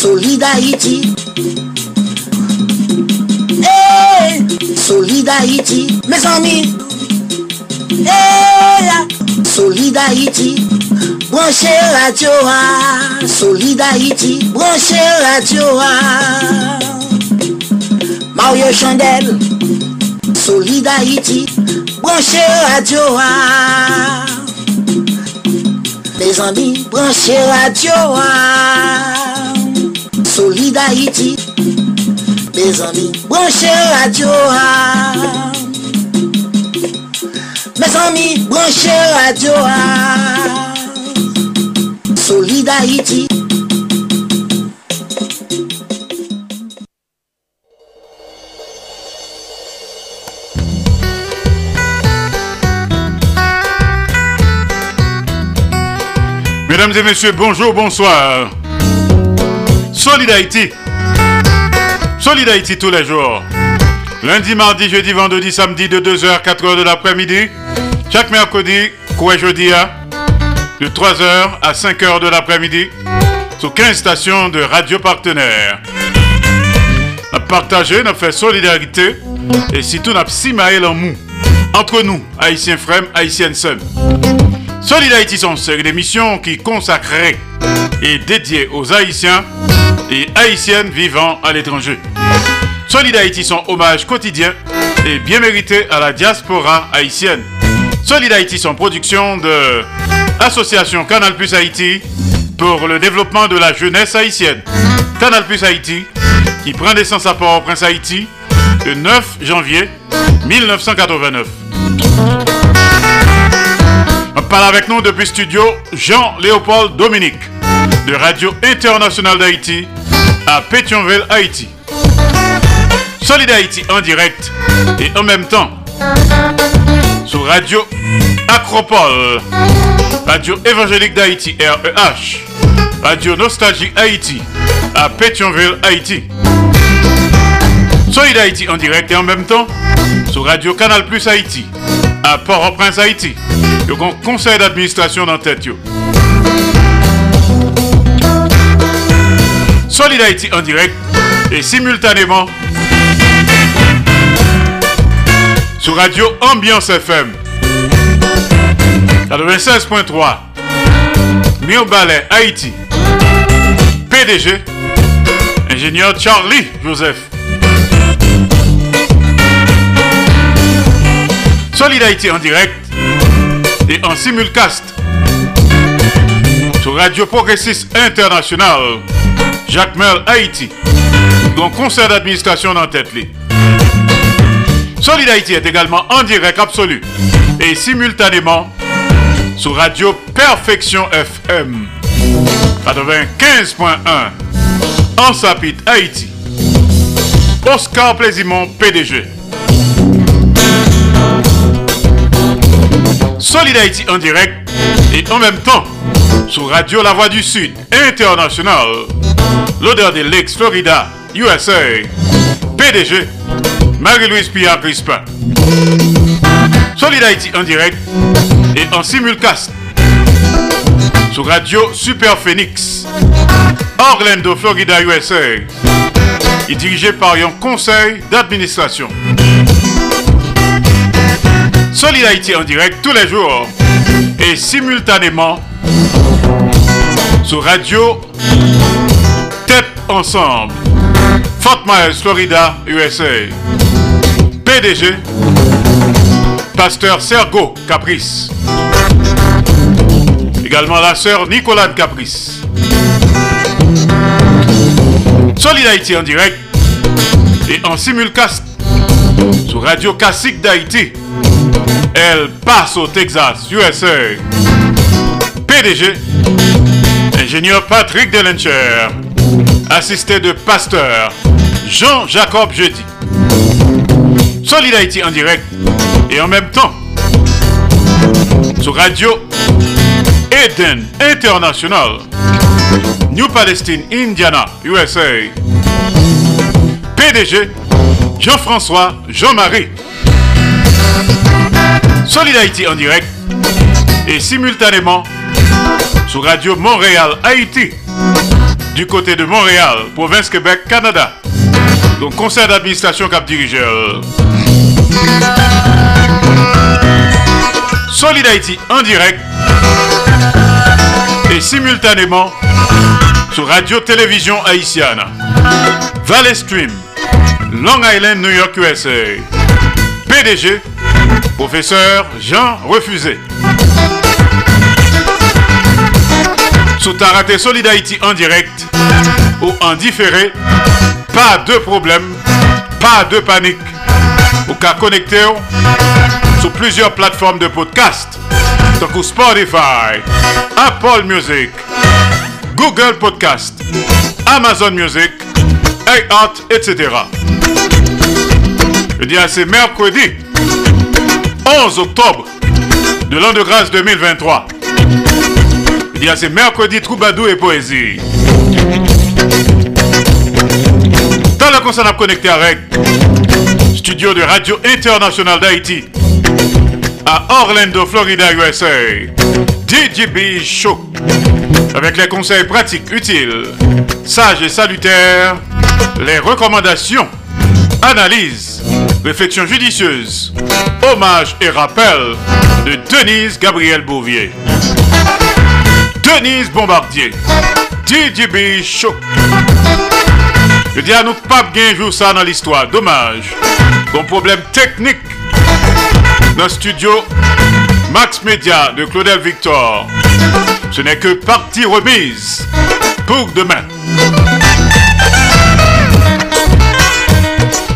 Solid Haïti hey, Solid Haïti Mes amis. Hey, Solid Haïti Branche radio Solid Haïti Branche radio Mario Chandel. Solid Haïti Branche radio a Mes amis, branche radio a Haïti, les amis, branchez radio. Mes amis, branchez radio. Solid Haïti. Mesdames et messieurs, bonjour, bonsoir. Solid Haïti. Solid Haïti tous les jours. Lundi, mardi, jeudi, vendredi, samedi de 2h à 4h de l'après-midi. Chaque mercredi, quoi jeudi, hein? de 3h à 5h de l'après-midi. Sur 15 stations de radio partenaires. A partagé, a fait solidarité. Et surtout, on a simaé en mou. Entre nous, haïtiens frères, haïtiennes sœurs. Solid Haïti sont une série d'émissions qui consacrée et dédiée aux Haïtiens et Haïtiennes vivant à l'étranger. Solid Haïti son hommage quotidien et bien mérité à la diaspora haïtienne. Solid Haïti son production de Association Canal Plus Haïti pour le développement de la jeunesse haïtienne. Canal Plus Haïti qui prend naissance à Port-au-Prince Haïti le 9 janvier 1989. On parle avec nous depuis studio Jean-Léopold Dominique de Radio Internationale d'Haïti à Pétionville, Haïti. Solid Haïti en direct et en même temps sur Radio Acropole, Radio Évangélique d'Haïti REH, Radio Nostalgie Haïti à Pétionville, Haïti. Solid Haïti en direct et en même temps sur Radio Canal Plus Haïti à Port-au-Prince, Haïti. Le conseil d'administration dans tête. Solid Haïti en direct et simultanément sur Radio Ambiance FM 96.3 Ballet Haïti. PDG ingénieur Charlie Joseph. Solid Haïti en direct et en simulcast sur Radio Progressiste International Jacques Merle Haïti. Dont conseil d'administration dans tête Solid Haïti est également en direct absolu et simultanément sur Radio Perfection FM 95.1 en Sapit Haïti. Oscar Plaisimont PDG Solid Haïti en direct et en même temps sur Radio La Voix du Sud International, l'odeur des Lakes Florida, USA, PDG, Marie-Louise Pierre Crispin. Solid Haïti en direct et en simulcast sur Radio Super Phoenix, Orlando, Florida, USA, et dirigé par un conseil d'administration. Solid Haïti en direct tous les jours et simultanément sur Radio Ensemble. Fort Myers, Florida, USA. PDG, Pasteur Sergo Caprice. Également la sœur Nicolade Caprice. Solid Haïti en direct et en simulcast sur Radio Classique d'Haïti. Elle passe au Texas, USA. PDG, ingénieur Patrick Delencher, assisté de pasteur Jean-Jacob Jeudi. Solid Haïti en direct et en même temps sur Radio Eden International, New Palestine, Indiana, USA. PDG Jean-François Jean-Marie. Solid Haïti en direct et simultanément sur Radio Montréal Haïti du côté de Montréal, province Québec, Canada. Donc conseil d'administration cap dirigeur. Solid Haïti en direct et simultanément sur Radio Télévision Haïtienne. Valley Stream, Long Island, New York, USA. PDG, professeur Jean Refusé. Sous Taraté Solid Haïti en direct ou en différé, pas de problème, pas de panique. Ou qu'à connecter sur plusieurs plateformes de podcast, donc Spotify, Apple Music, Google Podcast, Amazon Music, iHeart, etc. Je dis à c'est mercredi 11 octobre de l'an de grâce 2023. Je dis à c'est mercredi Troubadou et Poésie. Dans la concerne à connecter avec studio de Radio International d'Haïti à Orlando, Florida, USA. DJB Show. Avec les conseils pratiques, utiles, sages et salutaires, les recommandations, analyses, réflexions judicieuses, hommages et rappels de Denise Gabriel Bouvier. Denise Bombardier. DJB Show. Je dis à nous pas bien jouer ça dans l'histoire. Dommage. Bon problème technique dans le studio Max Media de Claudel Victor. Ce n'est que partie remise pour demain.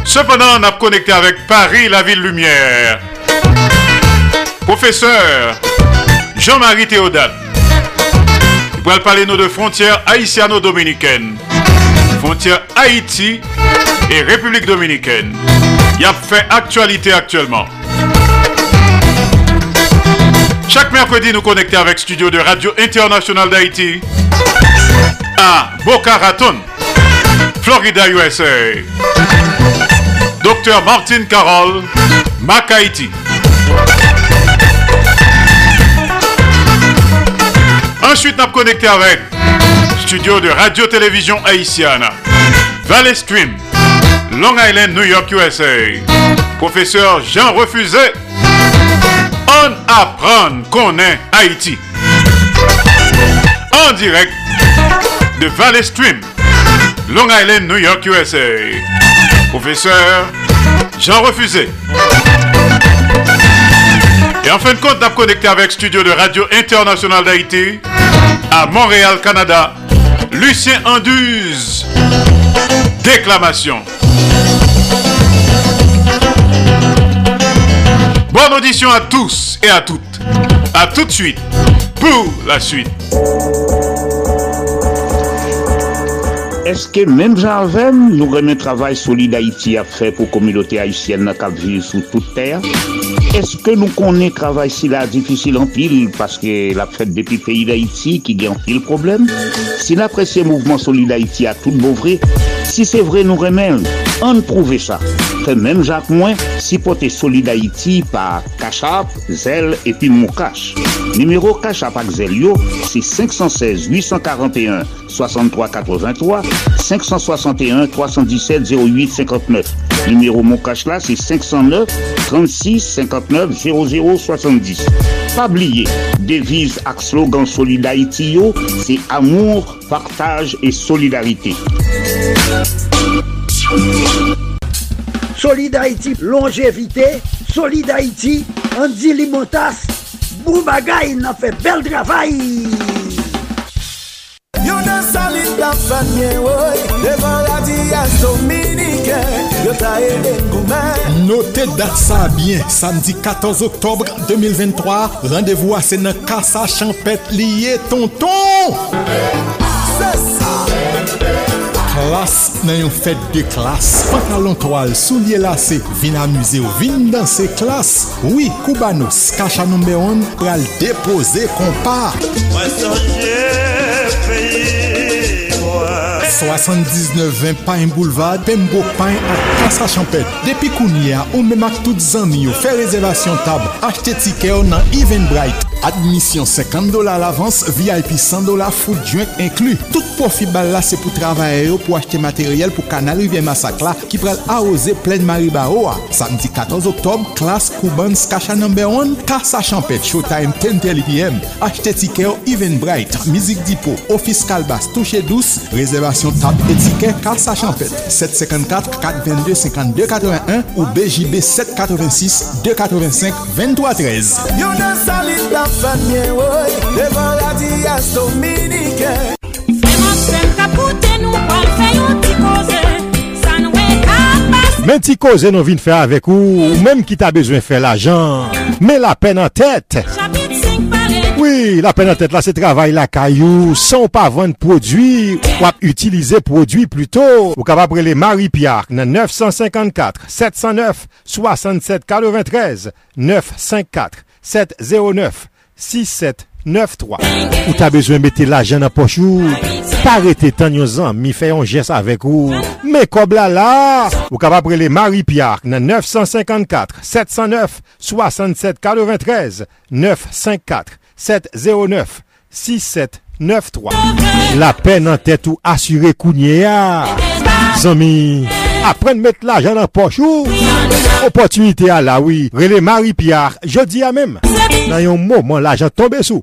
Cependant, on a connecté avec Paris, la ville lumière. Professeur Jean-Marie Théodate. Pourrait parler nous de frontières haïtiano-dominicaines. Frontières Haïti et République dominicaine. Il a fait actualité actuellement. Chaque mercredi, nous connectons avec Studio de Radio International d'Haïti à Boca Raton, Florida, USA. Docteur Martin Carroll, Mac Haïti. Ensuite, nous connecté avec Studio de Radio-Télévision Haïtienne, Valley Stream, Long Island, New York, USA. Professeur Jean Refusé, on apprend qu'on est Haïti. En direct de Valley Stream, Long Island, New York, USA. Professeur Jean Refusé. Et en fin de compte, a connecté avec Studio de Radio International d'Haïti à Montréal, Canada, Lucien Anduze. Déclamation. Bonne audition à tous et à toutes. À tout de suite pour la suite. Est-ce que même Jarvem nous remet travail solide Haïti à faire pour la communauté haïtienne qui vit sous toute terre? Que nous connaissons travail si difficile en pile parce que la fête depuis pays d'Haïti qui gagne en pile problème? Si l'apprécié mouvement solide Haïti a tout beau vrai, si c'est vrai nous remet, on prouve ça. Fait même Jacques Moins, si porté solide Haïti par Cachap, Zel et puis. Numéro Cachap avec Zelio, c'est 516 841 63 83 561 317 08 59. Numéro Moukache là, c'est 509 36 59 00 70. pas oublier, devise ak slogan Solid Haïti yo, c'est amour, partage et solidarité. Solid longévité, Solid Haïti, Andy Limotas, bou bagay nan fe bel travay. Yo nan salit la fanye woy, devan la diyas dominike, yo ta e den goumen. Note dat sa bien, samdi 14 oktobre 2023, rendez-vous a se nan kasa champet liye tonton. Se se. klas nan yon fèt de klas. Pantalon toal, soulier lase, vin amuse ou vin danse klas. Oui, Koubanos, kacha nombe on pral depose kompa. Mwen sonje peyi mwen. 79-20 Pain Boulevard, Pembo Pain ak Kasa Champet. Depi kounye a ou memak tout zami yo fè rezervasyon tab. Achte tike yo nan Even Bright. Admisyon 50 dola l'avans, VIP 100 dola, food drink inklu. Tout profit bal la se pou travaye yo pou achete materyel pou kanal rivye masak la ki prel arose plen maribaro a. Samdi 14 oktob, klas Koubans kacha number 1, kasa champet, showtime 10.30 pm. Achete tike yo Eventbrite, Mizik Dipo, Ofis Kalbas, Touche Douce, Rezervasyon Tab Etike, kasa champet. 754 422 52 81 ou BJB 786 285 23 13. la fanye woy Devan la diyas dominiken Men ti koze nou vin fè avèk ou Ou mèm ki ta bezwen fè la jan Men la pen an tèt. Oui, la pen an tèt la se travay la kayou San pa vèn prodwi Wap utilize prodwi pluto. Ou kapap rele Marie-Pierre nan 954 709 67 93 954 709 6793 Ou ta bezwen mette la jen nan pochou Parete tan yon zan mi fè yon jes avek ou? Me kob la la Ou kap prele Marie-Pierre nan 954 709 67 93 954 709 6793 La pen nan tèt ou asyre kounye ya Zami. Apprendre à mettre l'argent dans poche Opportunité à la oui. Relais Marie-Pierre, jeudi à même. Dans un moment, l'argent tombe sous.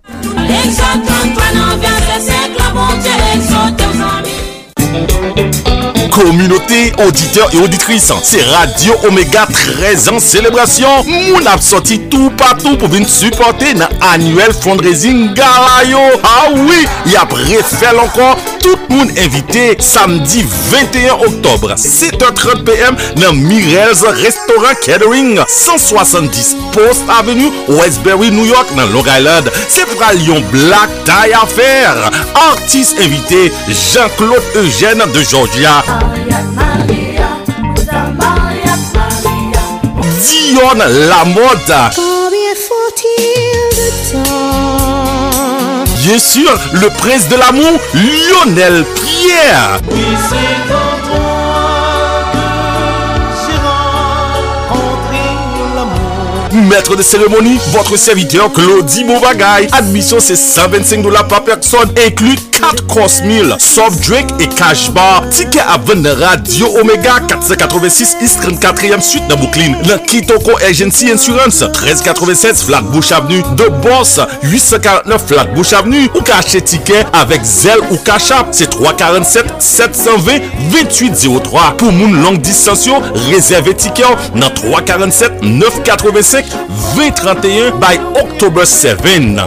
Communauté auditeur et auditrice, c'est Radio Omega 13 ans célébration. Moun ap sorti tout partout pour venir supporter dans annuel fundraising Galayo. Ah oui, y a refait encore tout le monde invité samedi 21 octobre 7h30 pm dans Mirel's Restaurant Catering 170 Post Avenue Westbury New York dans Long Island. C'est pour Lyon Black Tie Affair. Artiste invité Jean-Claude Eugène de Georgia. Dion La Mode. Bien sûr, le prince de l'amour, Lionel Pierre. Maître de cérémonie, votre serviteur Claudie Mouvagaï. Admission c'est 125 dollars par personne, inclus 4 course meal, soft drink et cash bar. Ticket à vendre Radio Omega 486 East 34e suite dans Brooklyn. Dans Kitoko Agency Insurance 1396 Flatbush Avenue de Boss 849 Flatbush Avenue ou cacher ticket avec Zelle ou Cachap. C'est 347 720 2803. Pour moun longue distance, réservez ticket dans 347 985 2031 by October 7.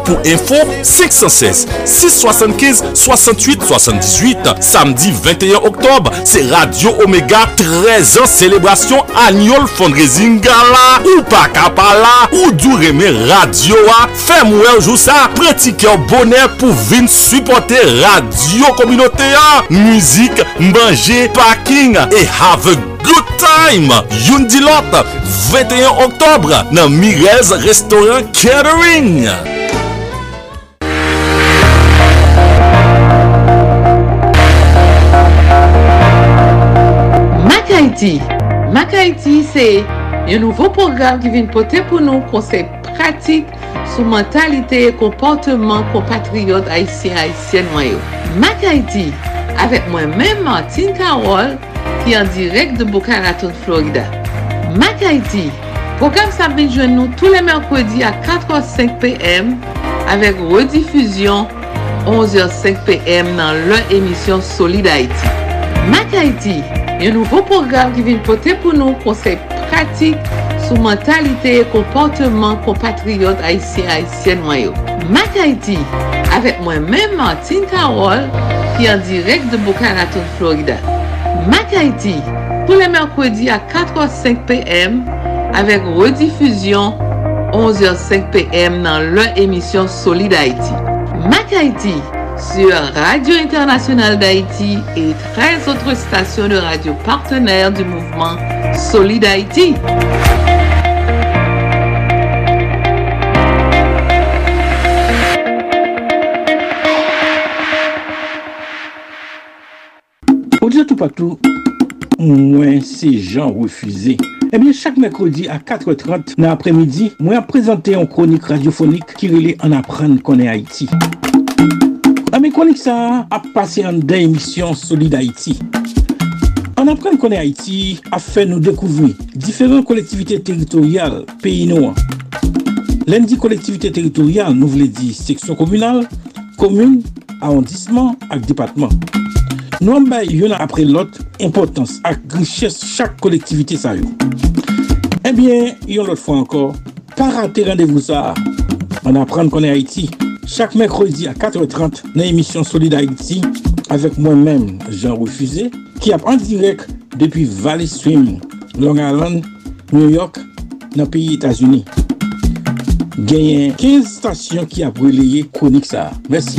Pour info 516 675 68 78. Samedi 21 octobre, c'est Radio Omega 13 ans célébration annual fundraising gala. Ou pas capala, ou du radio a. Fais-moi jour ça, pratiquer bonheur pour venir supporter radio communautaire. Musique, manger, parking et have a good time. Yundilot, 21 octobre, dans Mirez Restaurant Catering. Haiti. Mak Haiti se yon nouvo program ki vin pote pou nou konsey pratik sou mentalite e komporteman kompatriot Haitien Haitien mayo Mak Haiti avek mwen men Martin Karol ki an direk de Boca Raton, Florida. Mak Haiti Program sa bin jwen nou tou le mèrkwèdi a 4h05 pm avèk redifuzyon 11h05 pm nan lè emisyon Solid Haiti. Mak Haiti yon nouvo program ki vin pote pou nou konsey pratik sou mentalite e komporteman kompatriot Haitien Haitien Mayo. Mak Haiti, avek mwen men Martin Karol ki an direk de Boca Raton, Florida. Mak Haiti, pou le merkwedi a 4h05 pm avek redifuzyon 11h05 pm nan lè emisyon Solid Haiti. Mak Haiti, sur Radio Internationale d'Haïti et 13 autres stations de radio partenaires du mouvement Solid Haïti. Au dire tout partout, moi c'est Jean refusé. Eh bien, chaque mercredi à 4h30 dans l'après-midi, moi présenté une chronique radiophonique qui relait en apprendre qu'on est Haïti. Ame konik sa ap pase an den emisyon Solid Haiti. An apren konen Haiti ap fe nou dekouvri diferent kolektivite teritorial peyi nou an. Len di kolektivite teritorial nou vle di seksyon komunal, komun, arondisman ak depatman. Nou an bay yon apre lot importans ak griches chak kolektivite sa yo. Eh Ebyen, yon lot fwa ankor, para te randevou sa. An apren konen Haiti. Chaque mercredi à 4h30 dans l'émission Solid Haïti avec moi-même Jean Refusé qui a en direct depuis Valley Stream, Long Island, New York, dans le pays États-Unis. Gagné 15 stations qui a chronique ça. Merci.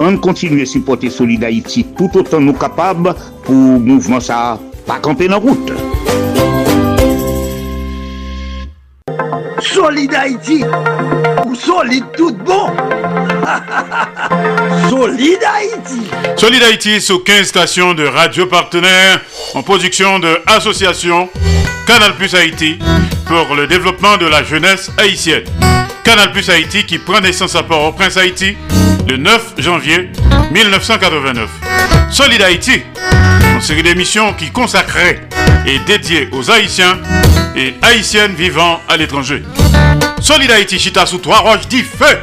On continue à supporter Solid Haïti tout autant nous capables pour le mouvement ça pas camper dans route. Solid Haïti ou solide tout bon Solid Haïti Solid Haïti sous 15 stations de radio partenaires en production de association Canal Plus Haïti pour le développement de la jeunesse haïtienne. Canal Plus Haïti qui prend naissance à Port-au-Prince Haïti le 9 janvier 1989. Solid Haïti, une série d'émissions qui consacrée et dédiée aux Haïtiens et Haïtiennes vivant à l'étranger. Solid Haïti chita sous trois roches dit feu.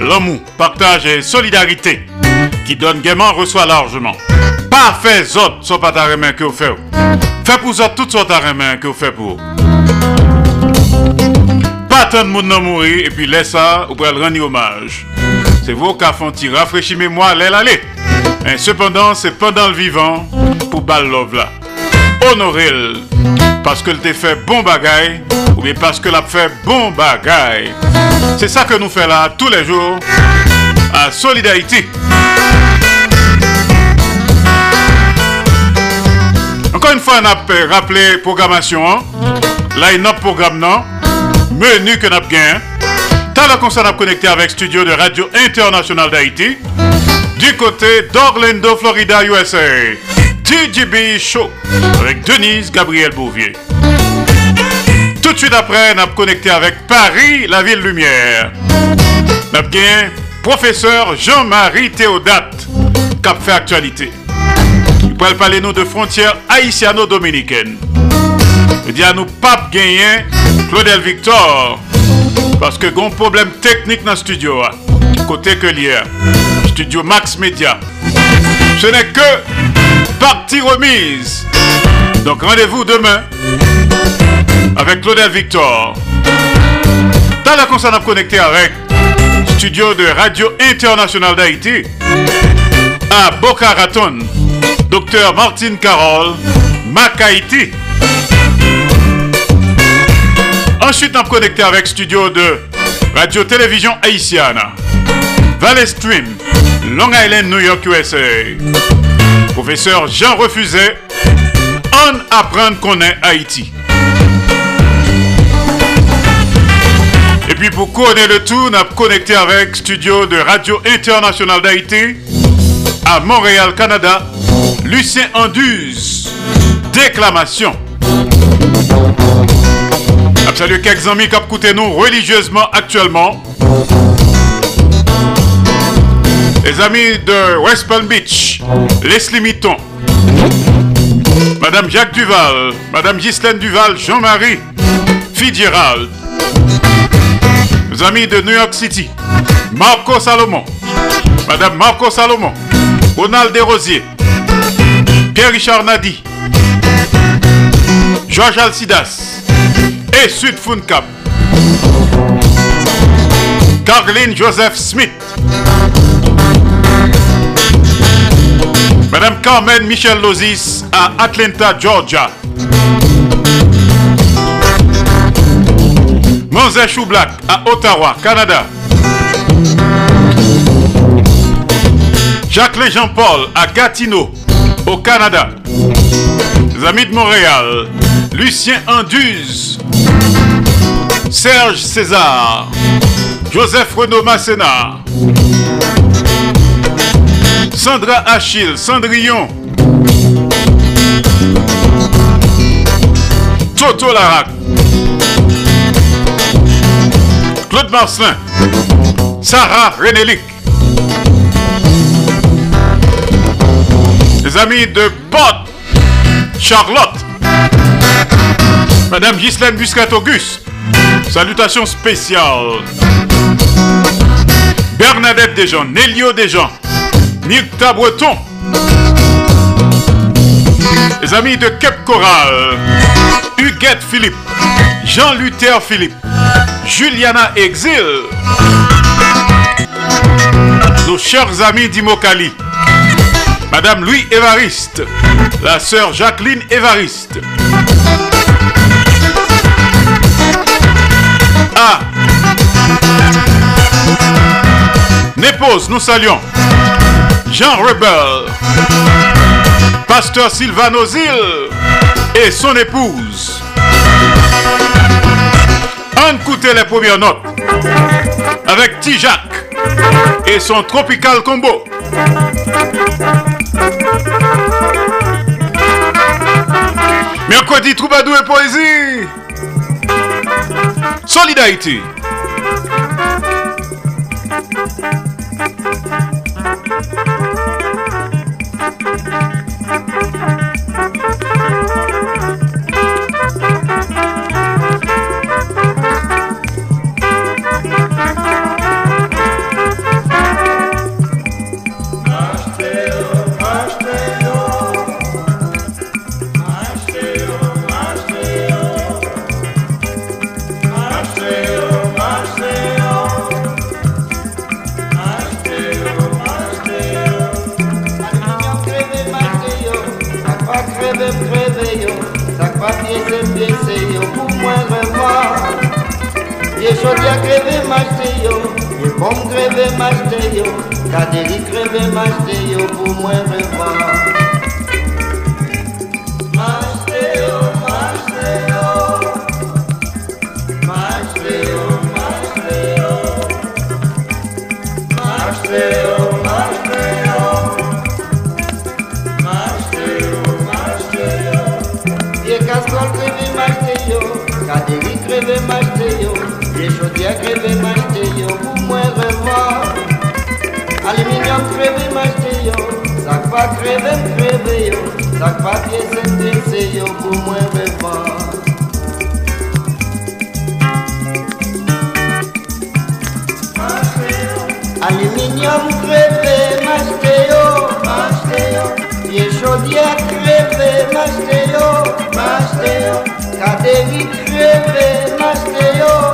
L'amour, partage et solidarité qui donne gaiement reçoit largement. Pas fait autres soit pas ta main que vous faites. Fait pour autres toutes sortes ta main que vous faites pour. Pas tant de monde mourir et puis laisse ça ou pour rendre hommage. C'est vous qui font rafraîchir mémoire l'aile aller. Cependant, c'est pendant le vivant pour bal love là. Honorez parce que t'a fait bon bagaille ou bien parce que l'a fait bon bagaille. C'est ça que nous faisons là tous les jours à Solidarité. Encore une fois, on a rappelé programmation. Hein? Là, il y a programme non? Menu que nous avons gagné. T'as la concert à connecter avec studio de Radio International d'Haïti. Du côté d'Orlando, Florida, USA. TGB Show avec Denise Gabriel Bouvier. Tout de suite après, a connecté avec Paris, la ville lumière. A bien professeur Jean-Marie Théodate, a fait actualité. Il pourrait parler nous de frontières haïtiano-dominicaines. Il dit à nous pas gagner Claudel Victor. Parce que un problème technique dans le studio. Côté que l'hier. Studio Max Media. Ce n'est que partie remise. Donc rendez-vous demain avec Claudel Victor. Dans la concerne à connecter avec studio de Radio International d'Haïti à Boca Raton, Docteur Martine Carole, Mac Haïti. Ensuite, on connecté avec studio de Radio Télévision Haïtienne, Valley Stream, Long Island, New York, USA. Professeur Jean Refusé, on apprend qu'on est Haïti. Et puis pour connaître le tout, on a connecté avec studio de Radio Internationale d'Haïti à Montréal, Canada, Lucien Anduze. Déclamation. Salut quelques amis qui écoutent nous religieusement actuellement. Les amis de West Palm Beach, Leslie Mitton, Madame Jacques Duval, Madame Ghislaine Duval, Jean-Marie Fitzgerald, les amis de New York City, Marco Salomon, Madame Marco Salomon, Ronald Desrosiers, Pierre-Richard Nadi, Georges Alcidas et Sud Cap, Caroline Joseph Smith, Madame Carmen Michel Lozis à Atlanta, Georgia. Moses Choublac à Ottawa, Canada. Jacqueline Jean-Paul à Gatineau, au Canada. Les amis de Montréal, Lucien Anduze, Serge César, Joseph Renaud Masséna, Sandra Achille, Cendrillon, Toto Larac, Claude Marcelin, Sarah Renélic, les amis de Pot, Charlotte, Madame Ghislaine Buscat-Auguste, salutations spéciales. Bernadette Desjans, Nélio Desjans, Nirta Breton, les amis de Cap Coral, Huguette Philippe, Jean-Luther Philippe, Juliana Exil, nos chers amis d'Imokali, Madame Louis Évariste, la sœur Jacqueline Évariste. Népose, nous saluons. Jean Rebel, Pasteur Sylvain Ozil et son épouse. On écoutait les premières notes avec Tijac et son Tropical Combo. Mercredi, Troubadou et Poésie. Solidarité. Yo, e bom kreve majte yo Kaderi kreve majte yo pou mwen revan Majte yo, majte yo Majte yo, majte yo Majte yo, majte yo Majte yo, majte yo E kaskol kreve majte yo Kaderi kreve majte yo E jodi a kreve majte yo Aluminium kreve majte yo Sak pa kreve m kreve yo Sak pa piye sentese yo pou mwen revan Aluminium kreve majte yo Majte yo E jodi a kreve majte yo Majte yo Kaderi kreve majte yo Majte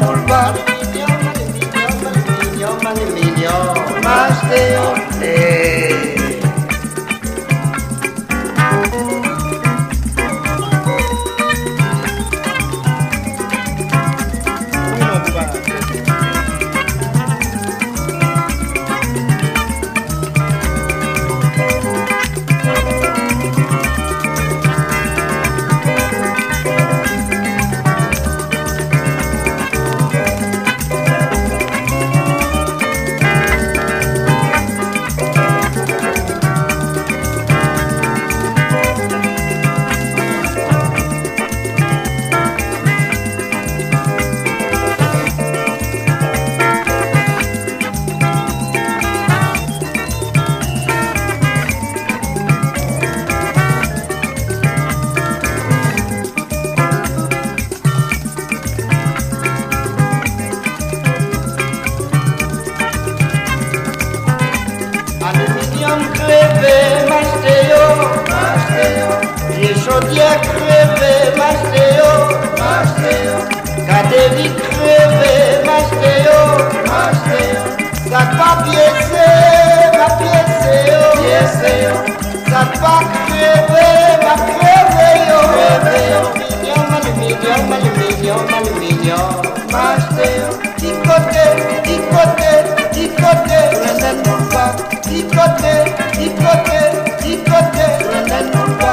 Mulbar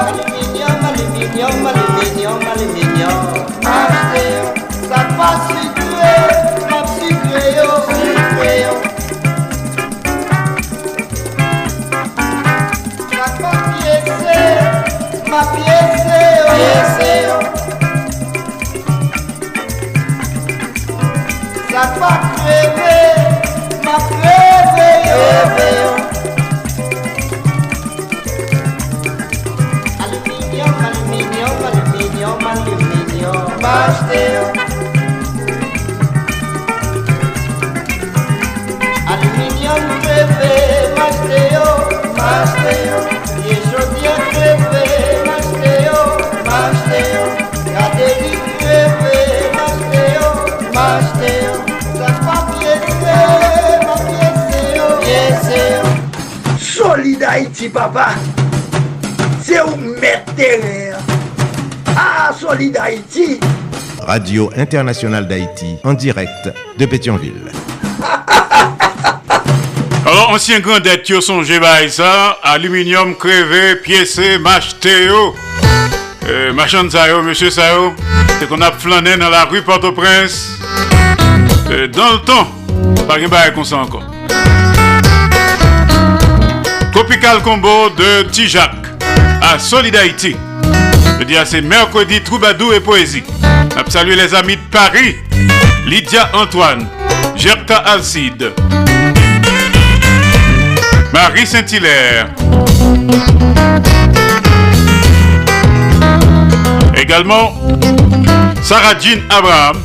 Aluminium, aluminium, aluminium, aluminium, m'acheter yo. Solid papa. C'est où mettre. Ah, Solid Haïti. Radio Internationale d'Haïti, en direct de Pétionville. Alors, ancien grand dette qui sont bail ça, aluminium crevé, piécé, machéo. Euh, machin ça yo, monsieur ça yo. C'est qu'on a flâné dans la rue Port-au-Prince. Euh, temps, pas de bail comme ça encore. Tropical Combo de Tijac à Solid. Je dis à c'est mercredi Troubadou et Poésie. Je salue les amis de Paris, Lydia Antoine, Gerta Alcide, Marie Saint-Hilaire. Également, Sarah Jean Abraham.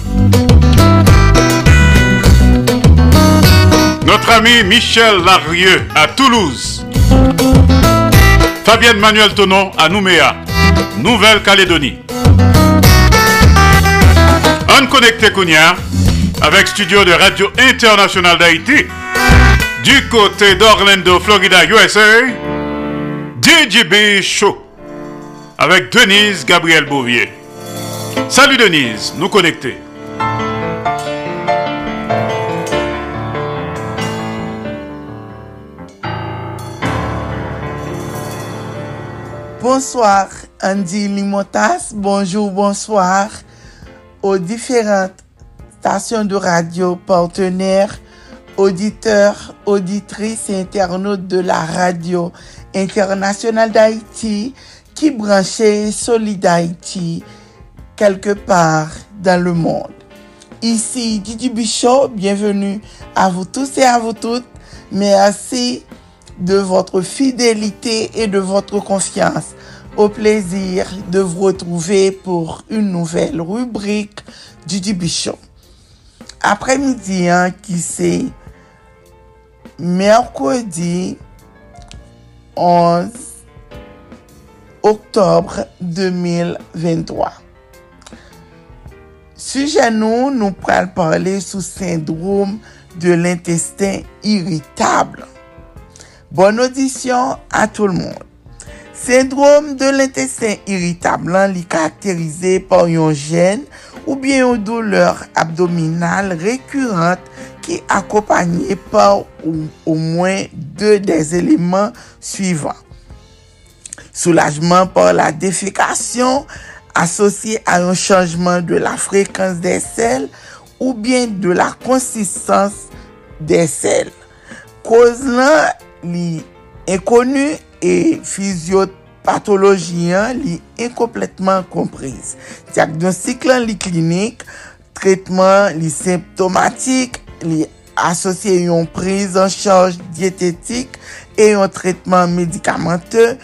Notre ami Michel Larieux à Toulouse. Fabienne Manuel Tonon à Nouméa, Nouvelle-Calédonie. On connecté Kounia avec studio de Radio Internationale d'Haïti du côté d'Orlando, Florida, USA. DJB Show avec Denise Gabriel Bouvier. Salut Denise, nous connecter. Bonsoir Andy Limotas, bonjour, bonsoir aux différentes stations de radio partenaires, auditeurs, auditrices et internautes de la radio internationale d'Haïti qui branchait Solid quelque part dans le monde. Ici Didi Bichot, bienvenue à vous tous et à vous toutes. Merci de votre fidélité et de votre confiance. Au plaisir de vous retrouver pour une nouvelle rubrique du Bichon. Après-midi, hein, qui c'est mercredi 11 octobre 2023. Sujet nous, nous pourrons parler sous syndrome de l'intestin irritable. Bonne audition à tout le monde. Syndrome de l'intestin irritable lan li karakterize par yon jen ou bien yon douleur abdominal rekurante ki akopanye par ou, au moins deux des éléments suivants. Soulagement par la défécation associé à un changement de la fréquence des selles ou bien de la consistance des selles. Cause li inconnue et physiopathologie hein, incomplètement comprise. Diagnostic clinique, traitement symptomatique, li associé yon prise en charge diététique et un traitement médicamenteux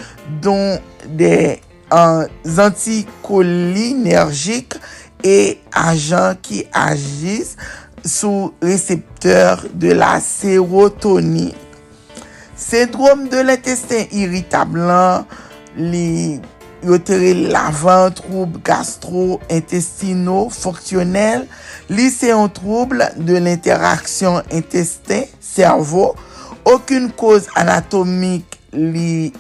dont des euh, anticholinergiques et agents qui agissent sous récepteur de la sérotonine. Syndrome de l'intestin irritable lan, li yotere lavan trouble gastro-intestino-fonksyonel, li se yon trouble de l'interaksyon intestin-servo, akoun koz anatomik li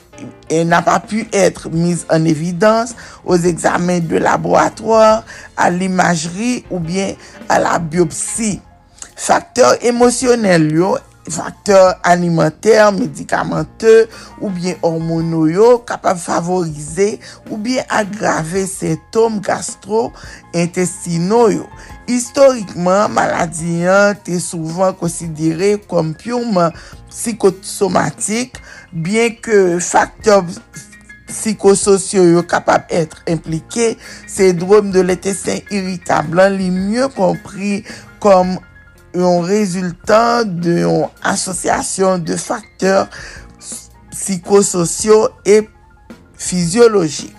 n'a pa pu etre mis an evidans os examen de laboratoar, a l'imajri ou bien a la biopsi. Faktor emosyonel yo, faktor alimenter, medikamente, ou bien hormono yo, kapab favorize ou bien agrave sintom gastro-intestino yo. Historikman, maladi yon te souvan konsidere kom pyouman psikosomatik, bien ke faktor psikososyo yo kapab etre implike, sendrom de l'intestin irritablan li mye kompri kom yon rezultat de yon asosyasyon de faktor psikososyo e fizyologik.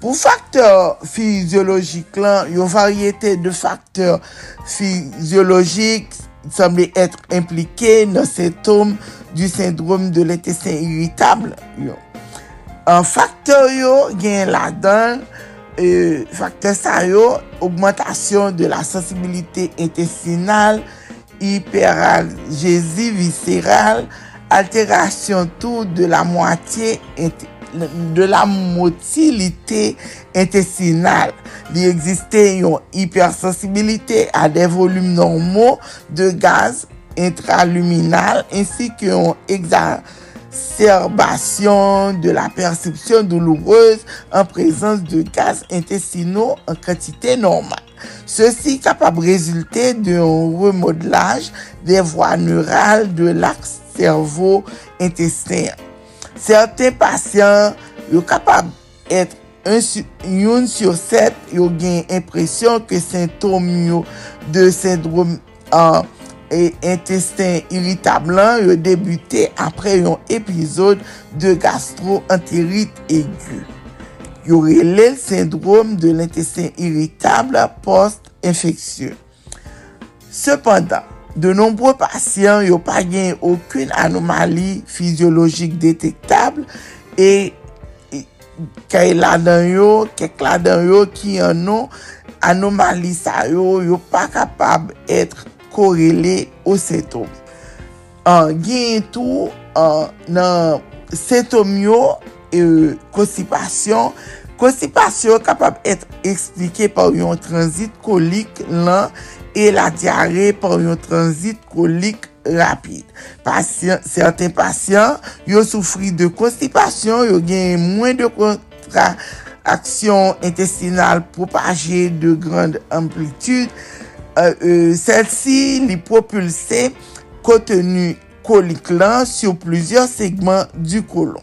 Pou faktor fizyologik lan, yon varyete de faktor fizyologik semble etre implike nan setom du sindrom de l'intestin irritable. Yon. An fakteur yo gen la dan e, fakte sa yo, augmentation de la sensibilite intestinal, hiperalgesi visceral, alterasyon tou de la moitié de la motilite intestinal. Li egziste yon hipersensibilite a de volume normo de gaz intraluminal ansi ki yon observation de la perception douloureuse en présence de gaz intestinaux en quantité normale. Ceci capable résulter d'un remodelage des voies neurales de l'axe cerveau-intestin. Certains patients sont capables d'être yon sur set yo gen impresyon ke sintom yo de sindrom an e intestin irritablan yo debute apre yon epizod de gastro-enterite egu. Yo rele l sindrom de l intestin irritable post-infeksyon. Sependan, de nombre pasyen yo pa gen akoun anomali fizyologik detektable e kè la dan yo, kèk la dan yo ki yon nou anomali sa yo, yo pa kapab etre korele ou setom. Uh, gen tou uh, nan setom yo e, konsipasyon, konsipasyon kapab etre eksplike par yon transit kolik lan e la diare par yon transit kolik rapide. Pasyen, certain pasyen yo soufri de konsipasyon, yo gen mwen de kontraksyon intestinal propaje de grande amplitude, sel si li propulse kontenu kolik lan sou plezyon segman du kolon.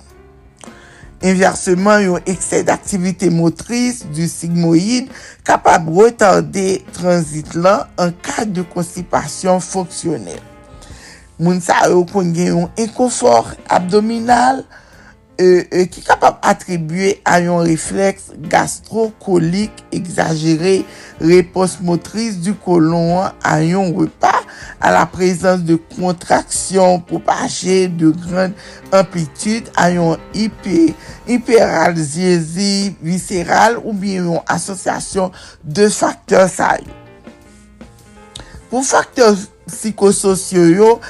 Inverseman yon ekse d'aktivite motris du sigmoid kapab retande transit lan an ka de konsipasyon fonksyonel. Moun sa yo kon gen yon enkonfor abdominal ki kapab atribuye a yon refleks gastro-kolik exagere repos motris du kolon a yon repa a la prezans de kontraksyon propaje de gran amplitude a yon hiperalziezi visceral ou bien yon asosyasyon de faktor sa yo. Pou faktor psikososyo yo,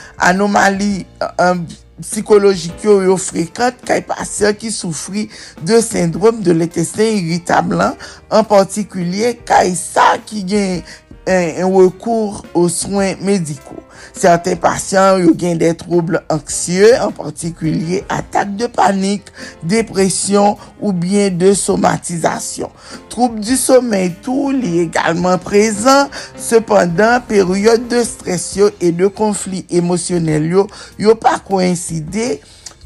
yo yo frekant kay pasyon ki soufri de sindrom de l'intestin irritablan, an partikulye kay sa ki gen en wakour ou souen mediko. Serten pasyen yo gen de trouble anksye, an partikulye atak de panik, depresyon ou bien de somatizasyon. Trouble du sommeil tou li egalman prezant, sepandan peryode de stres yo e de konflik emosyonel yo, yo pa koinside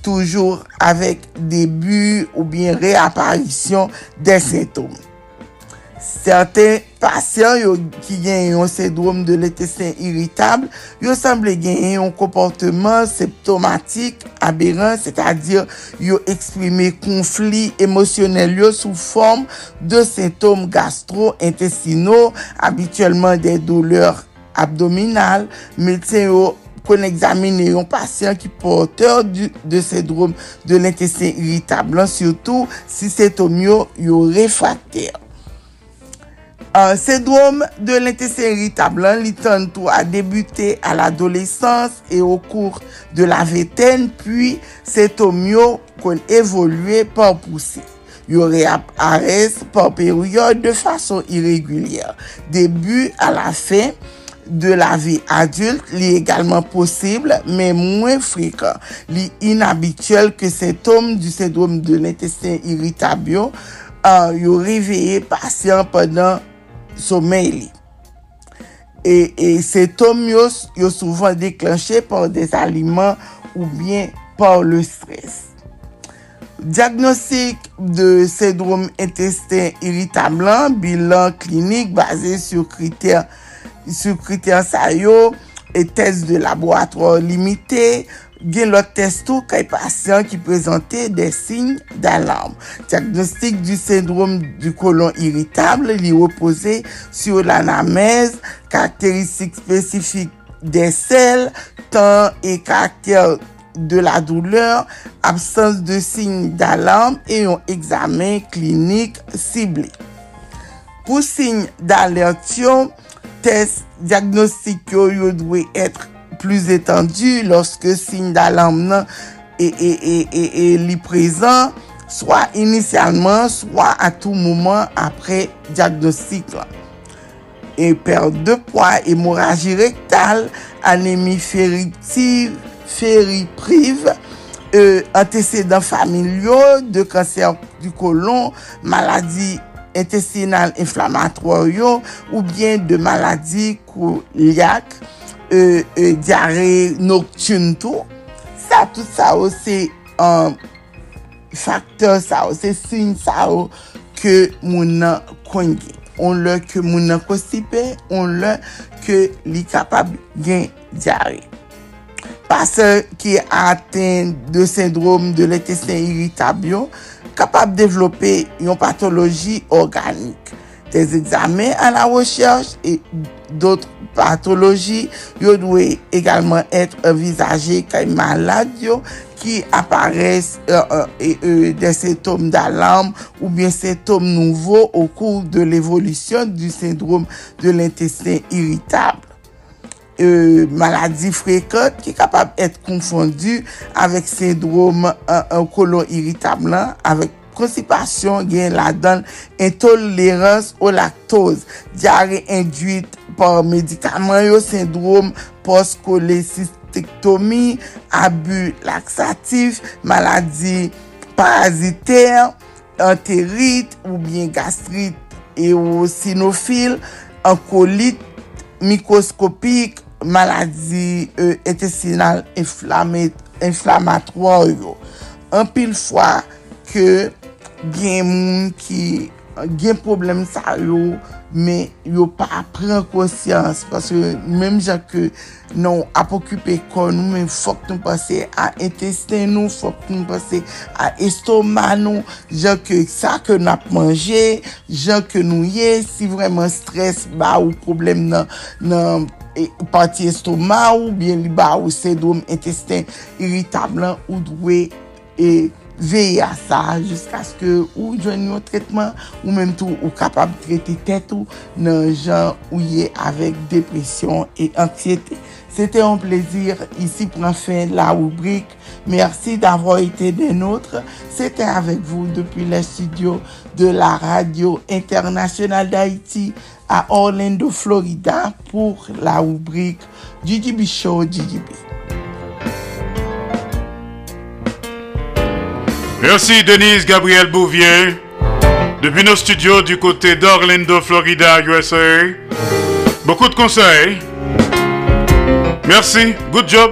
toujou avèk debu ou bien reaparisyon de sintoum. Serten pasyen yo ki gen yon sedrom de l'intestin irritable, yo semble gen yon komporteman septomatik aberan, c'est-à-dire yo eksprime konflik emosyonel yo sou form de sintom gastro-intestino, abituellement de douleur abdominal, medsen yo kon examine patient qui est porteur du, de syndrome de l'intestin irritable, surtout si sintom yo yo refrakter. Uh, Sendrom de l'inteseri tablan li ton tou a debute al adolesans e o kour de la veten, puis setomyo kon evolue pan pousi. Yo reap ares pan peryode de fason iregulyer. Debu a la fin de la vi adult li egalman posible, men mwen frikant. Li inabityel ke sentom du sendrom de l'inteseri irritabyo uh, yo reveye pasyen penan sommeil li. E, e setom yo, yo souvan deklanche par des aliman ou bien par le stres. Diagnostik de sèdrom intestin irritablan, bilan klinik basè sur kriter sa yo, et test de laboratoire limité, gen lot testou kay pasyen ki prezante de sign d'alarm. Diagnostik du sendrom du kolon irritable li repose sur l'anamèse, karakteristik spesifik de sel, tan e karakter de la douleur, absens de sign d'alarm e yon examen klinik sibli. Po sign d'alertyon, test diagnostik yo yo dwe etre plus étendu lorsque d'alarme est, est, est, est, présent, soit initialement, soit à tout moment après diagnostic. Et perte de poids, hémorragie rectale, anémie ferritive, prive, euh, antécédents familiaux de cancer du côlon, maladie intestinale inflammatoire ou bien de e, e, diare noktun tou, sa tout sa ou se um, faktor sa ou, se sin sa ou ke moun nan kongi. On lè ke moun nan konstipe, on lè ke li kapab gen diare. Pase ki aten de sindrom de l'intestin irritabyon, kapab devlope yon patologi organik. Des examen an la recherche et d'autres patologi yo dwe egalman etre envisaje kay malade ki apares euh, euh, euh, des symptômes d'alarme ou bien symptômes nouveaux au cours de l'évolution du syndrome de l'intestin irritable. Euh, maladie fréquente qui est capable d'être confondue avec syndrome euh, colon irritable avec konstipasyon gen la dan intolerans o laktoz, diare induit por medikaman yo sindrom post-kolesistektomi, abu laksatif, maladi paraziter, enterit ou bien gastrit e ou sinofil, ankolit mikoskopik, maladi e, etesinal euh, inflamatwa yo. An pil fwa, ke gen moun ki gen problem sa yo men yo pa pren konsyans. Paske menm jan ke nou ap okupe kon nou men fok nou pase a intestin nou fok nou pase a estoma nou jan ke sa ke nou ap manje jan ke nou ye si vreman stres ba ou problem nan, nan e, pati estoma ou bien li ba ou sedom intestin iritablan ou dwe e veye a sa jiska sk ou jwen yon tretman ou menm tou ou kapab trete tet ou nan jan ou ye avek depresyon e ansyete. Sete an plezir, isi pran fin la oubrik. Mersi d'avro ete den notre. Sete avek vou depi le studio de la radio internasyonal d'Haïti. à Orlando, Florida, pour la rubrique GGB Show GGB. Merci Denise Gabriel Bouvier. Depuis nos studios du côté d'Orlando, Florida, USA. Beaucoup de conseils. Merci. Good job.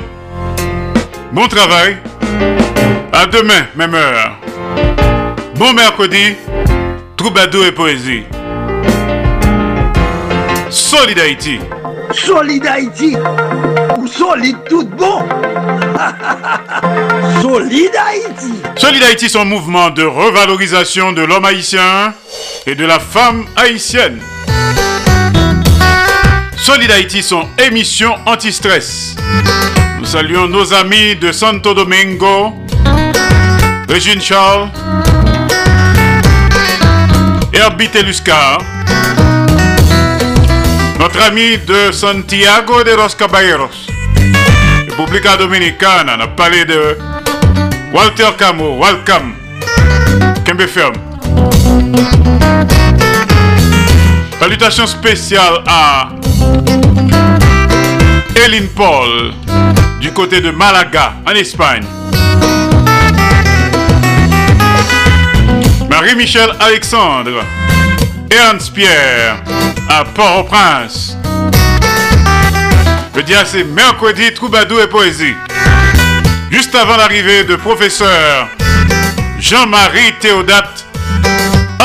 Bon travail. À demain, même heure. Bon mercredi. Troubadour et poésie. Solid Haïti. Solid Haïti. Ou solide tout bon. solide Haïti. Solid Haïti, son mouvement de revalorisation de l'homme haïtien et de la femme haïtienne. Solid Haïti, son émission anti-stress. saluons nos amis de Santo Domingo, Régine Charles, Herbie notre ami de Santiago de los Caballeros, République Dominicana, on a parlé de Walter Camo, welcome, Kembe Ferme. Salutations spéciales à Eline Paul du côté de Malaga en Espagne. Marie-Michel Alexandre Hans Pierre à Port-au-Prince. Le dia c'est mercredi, troubadour et poésie. Juste avant l'arrivée de professeur Jean-Marie Théodate,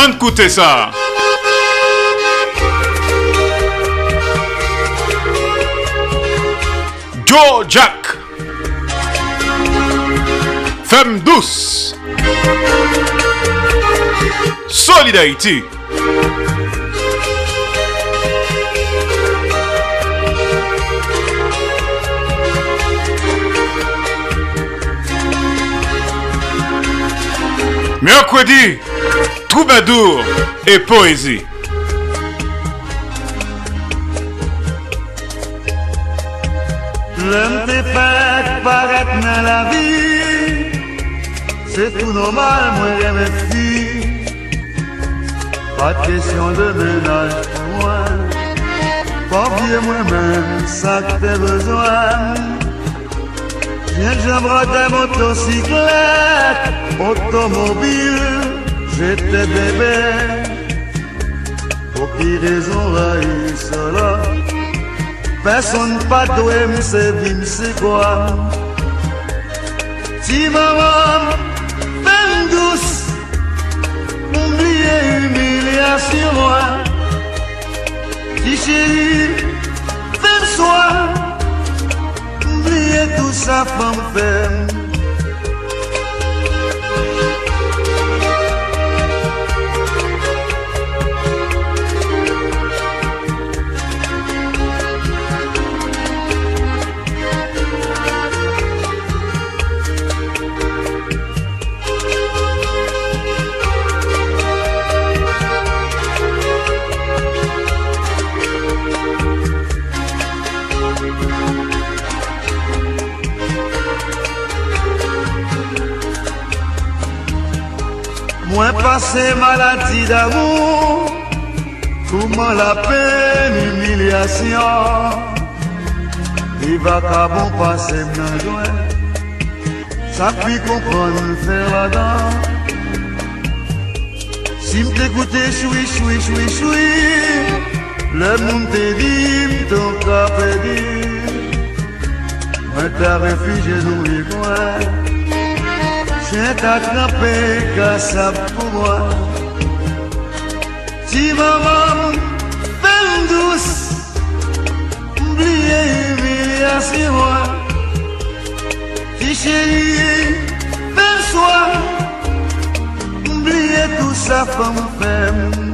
écoutez ça. Joe Jack. Femme douce. Solidarité. Mercredi, troubadour et poésie. L'homme fait paraître dans la vie. C'est tout normal, moi j'investis Pas de question de ménage pour moi. Pas bien moi-même, ça que t'as besoin. Viens j'embrasse ta motocyclette Automobile, j'étais bébé. Pour qui raison là, il sera Personne pas doué, c'est vim, c'est quoi? Si maman, peine douce Oubliez humiliation, Si chérie, fais soin Oubliez tout ça, femme ferme Passé maladie d'amour, comment la peine, humiliation. Il va qu'à bon passer bien loin, ça puis comprendre faire la dent. Si m'écoutais, choui, choui, choui, choui, le monde te dit, ton cap est moi t'as réfugié dans les coins. J'ai attrapé qu'à pour moi. Si maman peine douce. Oubliez humiliation Si chérie peine soi. Oubliez tout ça femme femme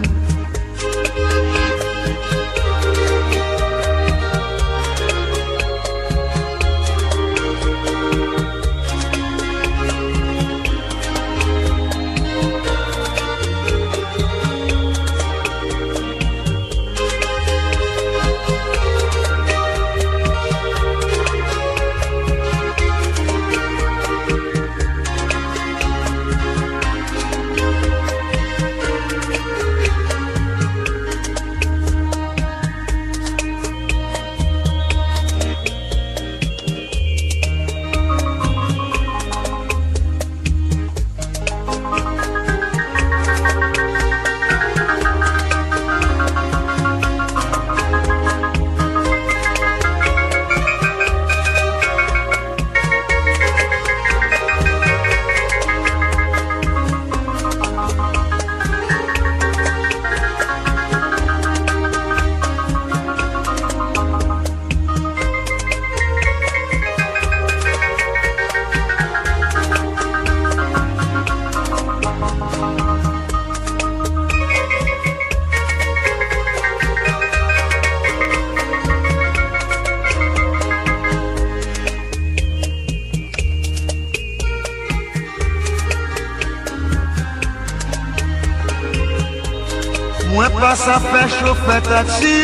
taksi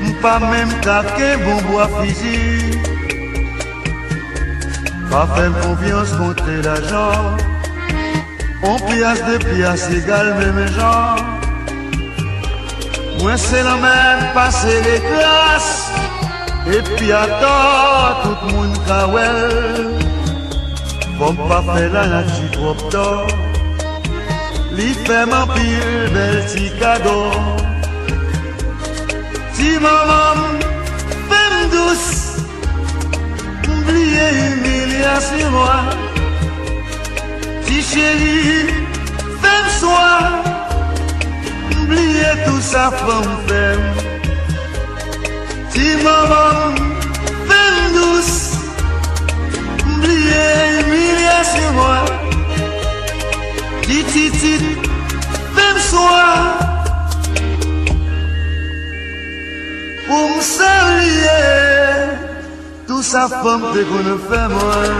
Mwen pa mèm kake bon bois fizi Pa fèm konfians konte l'ajan On pias de pias egal mèm jan Mwen se la mèm pase le klas E pi atan tout moun kawel. Fòm pa fè la nati trop to Li fèm an pil bel ti kado Di mamam, pem dous Mbliye humilyasyon mwa Ti chéri, fem swa Mbliye tout sa fem fem Ti mamam, pem dous Mbliye humilyasyon mwa Ti titit, fem swa Pou m salye Tout sa fòm te kon fè mwen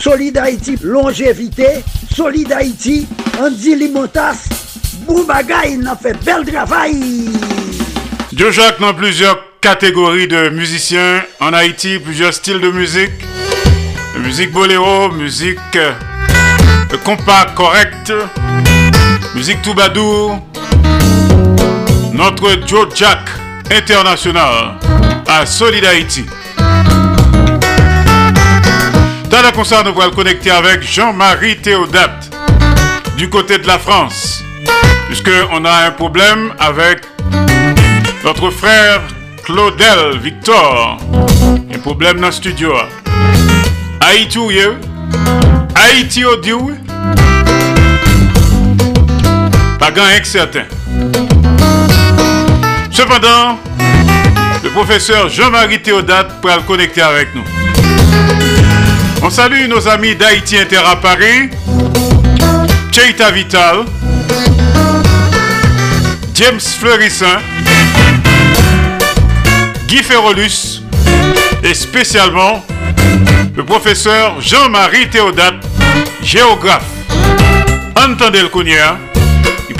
Solid Haïti, longévité. Solid Haïti, Andy Limotas. Boubagaï, n'a fait bel travail. Joe Jacques dans plusieurs catégories de musiciens en Haïti, plusieurs styles de musique. Musique boléro, musique euh, compas correct, musique toubadou. Notre Joe Jack international à Solid Haïti. Dans le concert, nous allons connecter avec Jean-Marie Théodate du côté de la France, puisqu'on a un problème avec notre frère Claudel Victor. Un problème dans le studio. Haïti ou? Haïti ou Pas gain certain. Cependant, le professeur Jean-Marie Théodate pourra le connecter avec nous. On salue nos amis d'Haïti Inter à Paris, Cheita Vital, James Fleurissin, Guy Ferrolus et spécialement le professeur Jean-Marie Théodate, géographe. Entendez le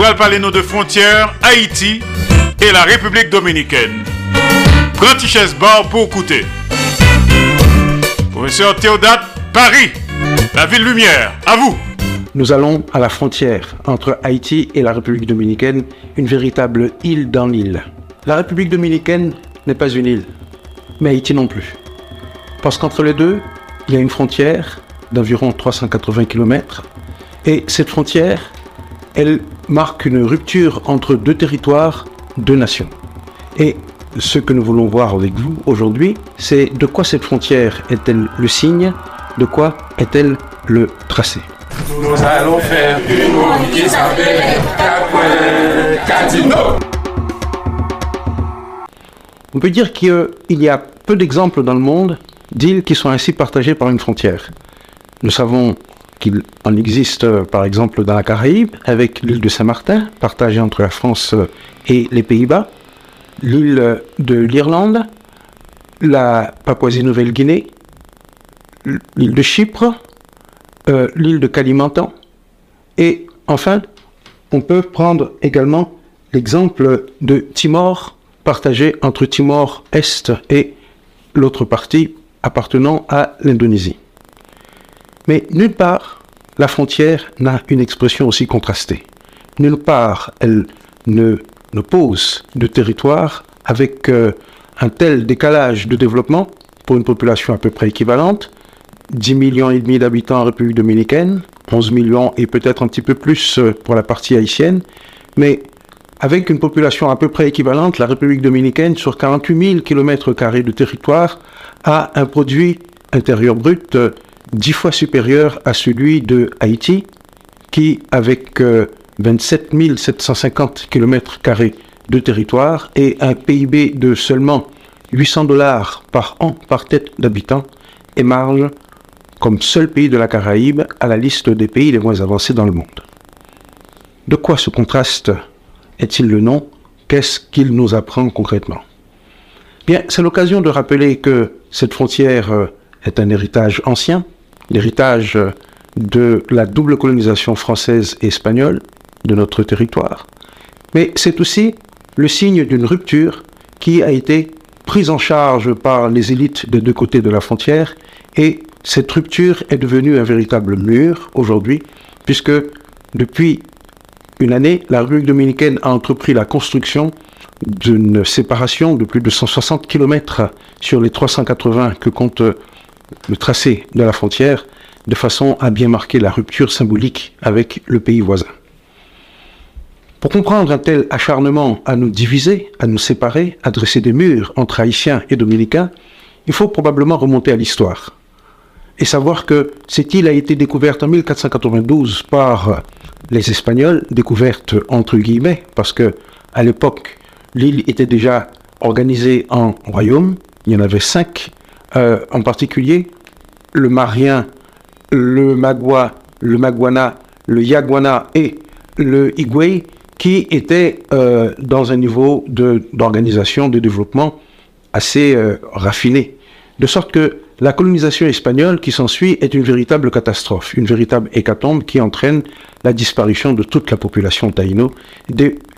pourra parler nous de frontières Haïti et la République dominicaine. Grand bar pour écouter. Professeur Théodate, Paris, la ville lumière, à vous. Nous allons à la frontière entre Haïti et la République dominicaine, une véritable île dans l'île. La République dominicaine n'est pas une île, mais Haïti non plus. Parce qu'entre les deux, il y a une frontière d'environ 380 km, et cette frontière, elle marque une rupture entre deux territoires, deux nations. Et ce que nous voulons voir avec vous aujourd'hui, c'est de quoi cette frontière est-elle le signe, de quoi est-elle le tracé. Nous allons faire une monde qui s'appelle. On peut dire qu'il y a peu d'exemples dans le monde d'îles qui sont ainsi partagées par une frontière. Nous savons qu'il en existe euh, par exemple dans la Caraïbe avec l'île de Saint-Martin, partagée entre la France euh, et les Pays-Bas, l'île de l'Irlande, la Papouasie-Nouvelle-Guinée, l'île de Chypre, euh, l'île de Kalimantan, et enfin, on peut prendre également l'exemple de Timor, partagé entre Timor Est et l'autre partie appartenant à l'Indonésie. Mais nulle part, la frontière n'a une expression aussi contrastée. Nulle part, elle ne, pose de territoire avec euh, un tel décalage de développement pour une population à peu près équivalente, 10 millions et demi d'habitants en République dominicaine, 11 millions et peut-être un petit peu plus euh, pour la partie haïtienne, mais avec une population à peu près équivalente, la République dominicaine, sur 48 000 km de territoire, a un produit intérieur brut euh, dix fois supérieur à celui de Haïti, qui, avec 27 750 km de territoire et un PIB de seulement 800 dollars par an par tête d'habitant, émarge comme seul pays de la Caraïbe à la liste des pays les moins avancés dans le monde. De quoi ce contraste est-il le nom? Qu'est-ce qu'il nous apprend concrètement? Bien, c'est l'occasion de rappeler que cette frontière euh, est un héritage ancien, l'héritage de la double colonisation française et espagnole de notre territoire, mais c'est aussi le signe d'une rupture qui a été prise en charge par les élites des deux côtés de la frontière et cette rupture est devenue un véritable mur aujourd'hui puisque depuis une année, la République dominicaine a entrepris la construction d'une séparation de plus de 160 km sur les 380 que compte le tracé de la frontière, de façon à bien marquer la rupture symbolique avec le pays voisin. Pour comprendre un tel acharnement à nous diviser, à nous séparer, à dresser des murs entre Haïtiens et Dominicains, il faut probablement remonter à l'histoire et savoir que cette île a été découverte en 1492 par les Espagnols, découverte entre guillemets, parce que à l'époque, l'île était déjà organisée en royaumes. Il y en avait cinq, euh, en particulier le Marien, le Magua, le Maguana, le Yaguana et le Higüey, qui étaient euh, dans un niveau d'organisation, de, développement assez euh, raffiné. De sorte que la colonisation espagnole qui s'ensuit est une véritable catastrophe, une véritable hécatombe qui entraîne la disparition de toute la population taïno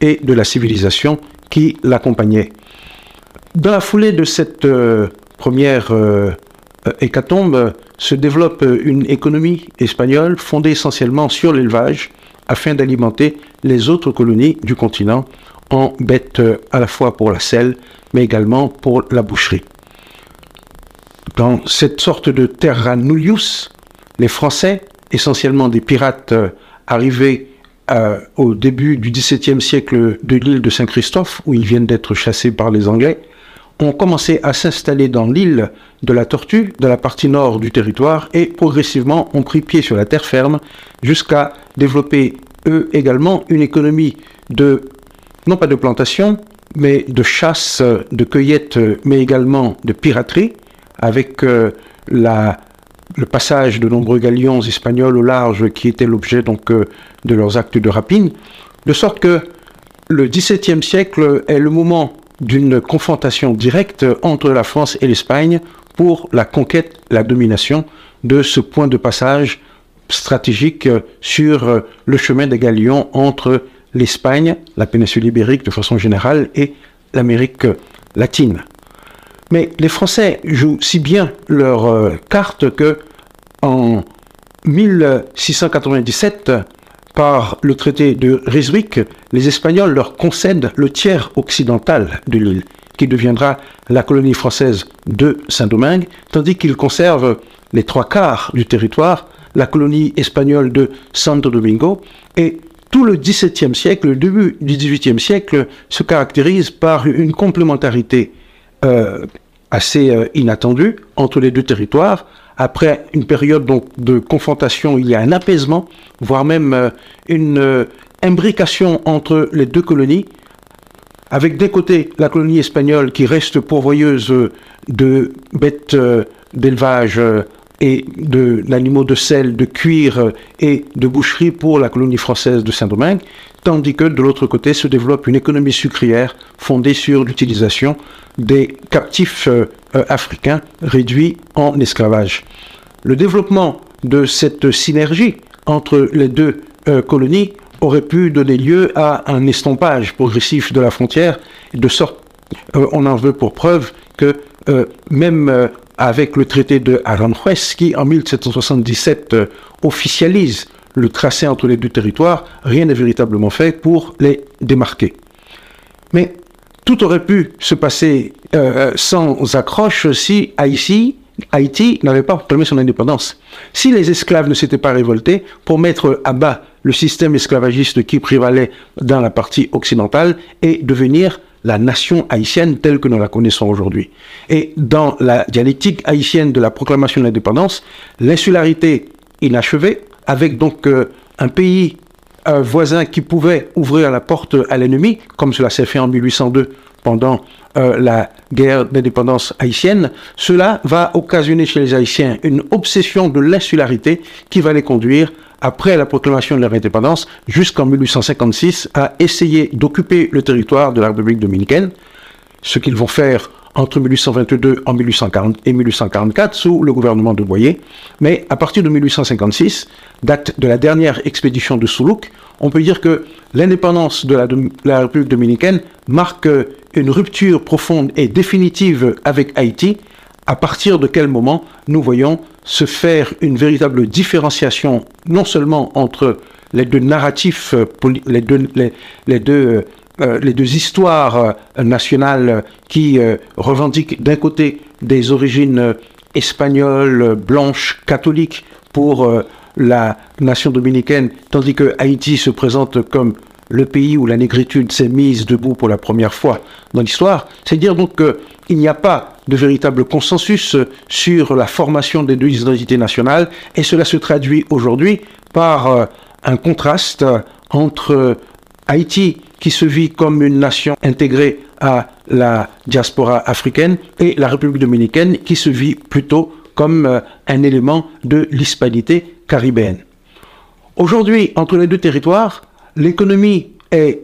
et de la civilisation qui l'accompagnait. Dans la foulée de cette euh, première euh, hécatombe se développe une économie espagnole fondée essentiellement sur l'élevage afin d'alimenter les autres colonies du continent en bêtes euh, à la fois pour la selle mais également pour la boucherie. Dans cette sorte de terra nullius, les Français, essentiellement des pirates euh, arrivés euh, au début du XVIIe siècle de l'île de Saint-Christophe, où ils viennent d'être chassés par les Anglais, ont commencé à s'installer dans l'île de la Tortue, de la partie nord du territoire, et progressivement ont pris pied sur la terre ferme jusqu'à développer eux également une économie de, non pas de plantation, mais de chasse, de cueillette, mais également de piraterie, avec euh, le passage de nombreux galions espagnols au large qui étaient l'objet donc euh, de leurs actes de rapine, de sorte que le XVIIe siècle est le moment d'une confrontation directe entre la France et l'Espagne pour la conquête, la domination de ce point de passage stratégique sur le chemin des galions entre l'Espagne, la péninsule ibérique de façon générale, et l'Amérique latine. Mais les Français jouent si bien leur euh, carte que en 1697, par le traité de Ryswick, les Espagnols leur concèdent le tiers occidental de l'île, qui deviendra la colonie française de Saint-Domingue, tandis qu'ils conservent les trois quarts du territoire, la colonie espagnole de Santo Domingo, et tout le XVIIe siècle, le début du XVIIIe siècle se caractérise par une complémentarité euh, assez euh, inattendue entre les deux territoires. Après une période de confrontation, il y a un apaisement, voire même euh, une imbrication entre les deux colonies, avec d'un côté la colonie espagnole qui reste pourvoyeuse de bêtes d'élevage et d'animaux de sel, de cuir et de boucherie pour la colonie française de Saint-Domingue, tandis que de l'autre côté se développe une économie sucrière fondée sur l'utilisation des captifs euh, euh, africains réduits en esclavage. Le développement de cette synergie entre les deux euh, colonies aurait pu donner lieu à un estompage progressif de la frontière, de sorte on en veut pour preuve que même avec le traité de Aranjuez qui, en 1777, euh, officialise le tracé entre les deux territoires, rien n'est véritablement fait pour les démarquer. Mais tout aurait pu se passer euh, sans accroche si Haïti, Haïti n'avait pas proclamé son indépendance. Si les esclaves ne s'étaient pas révoltés pour mettre à bas le système esclavagiste qui prévalait dans la partie occidentale et devenir la nation haïtienne telle que nous la connaissons aujourd'hui. Et dans la dialectique haïtienne de la proclamation de l'indépendance, l'insularité inachevée, avec donc euh, un pays voisin qui pouvait ouvrir la porte à l'ennemi, comme cela s'est fait en 1802 pendant euh, la guerre d'indépendance haïtienne, cela va occasionner chez les Haïtiens une obsession de l'insularité qui va les conduire après la proclamation de leur indépendance, jusqu'en 1856, à essayer d'occuper le territoire de la République dominicaine, ce qu'ils vont faire entre 1822 en 1840 et 1844 sous le gouvernement de Boyer. Mais à partir de 1856, date de la dernière expédition de Soulouk, on peut dire que l'indépendance de la, République dominicaine marque une rupture profonde et définitive avec Haïti, à partir de quel moment nous voyons se faire une véritable différenciation non seulement entre les deux narratifs, euh, les deux, les, les deux, euh, les deux histoires euh, nationales qui euh, revendiquent d'un côté des origines espagnoles, blanches, catholiques pour la nation dominicaine, tandis que Haïti se présente comme le pays où la négritude s'est mise debout pour la première fois dans l'histoire, c'est dire donc qu'il n'y a pas de véritable consensus sur la formation des deux identités nationales, et cela se traduit aujourd'hui par un contraste entre Haïti, qui se vit comme une nation intégrée à la diaspora africaine, et la République dominicaine, qui se vit plutôt comme euh, un élément de l'hispanité caribéenne. Aujourd'hui, entre les deux territoires, l'économie est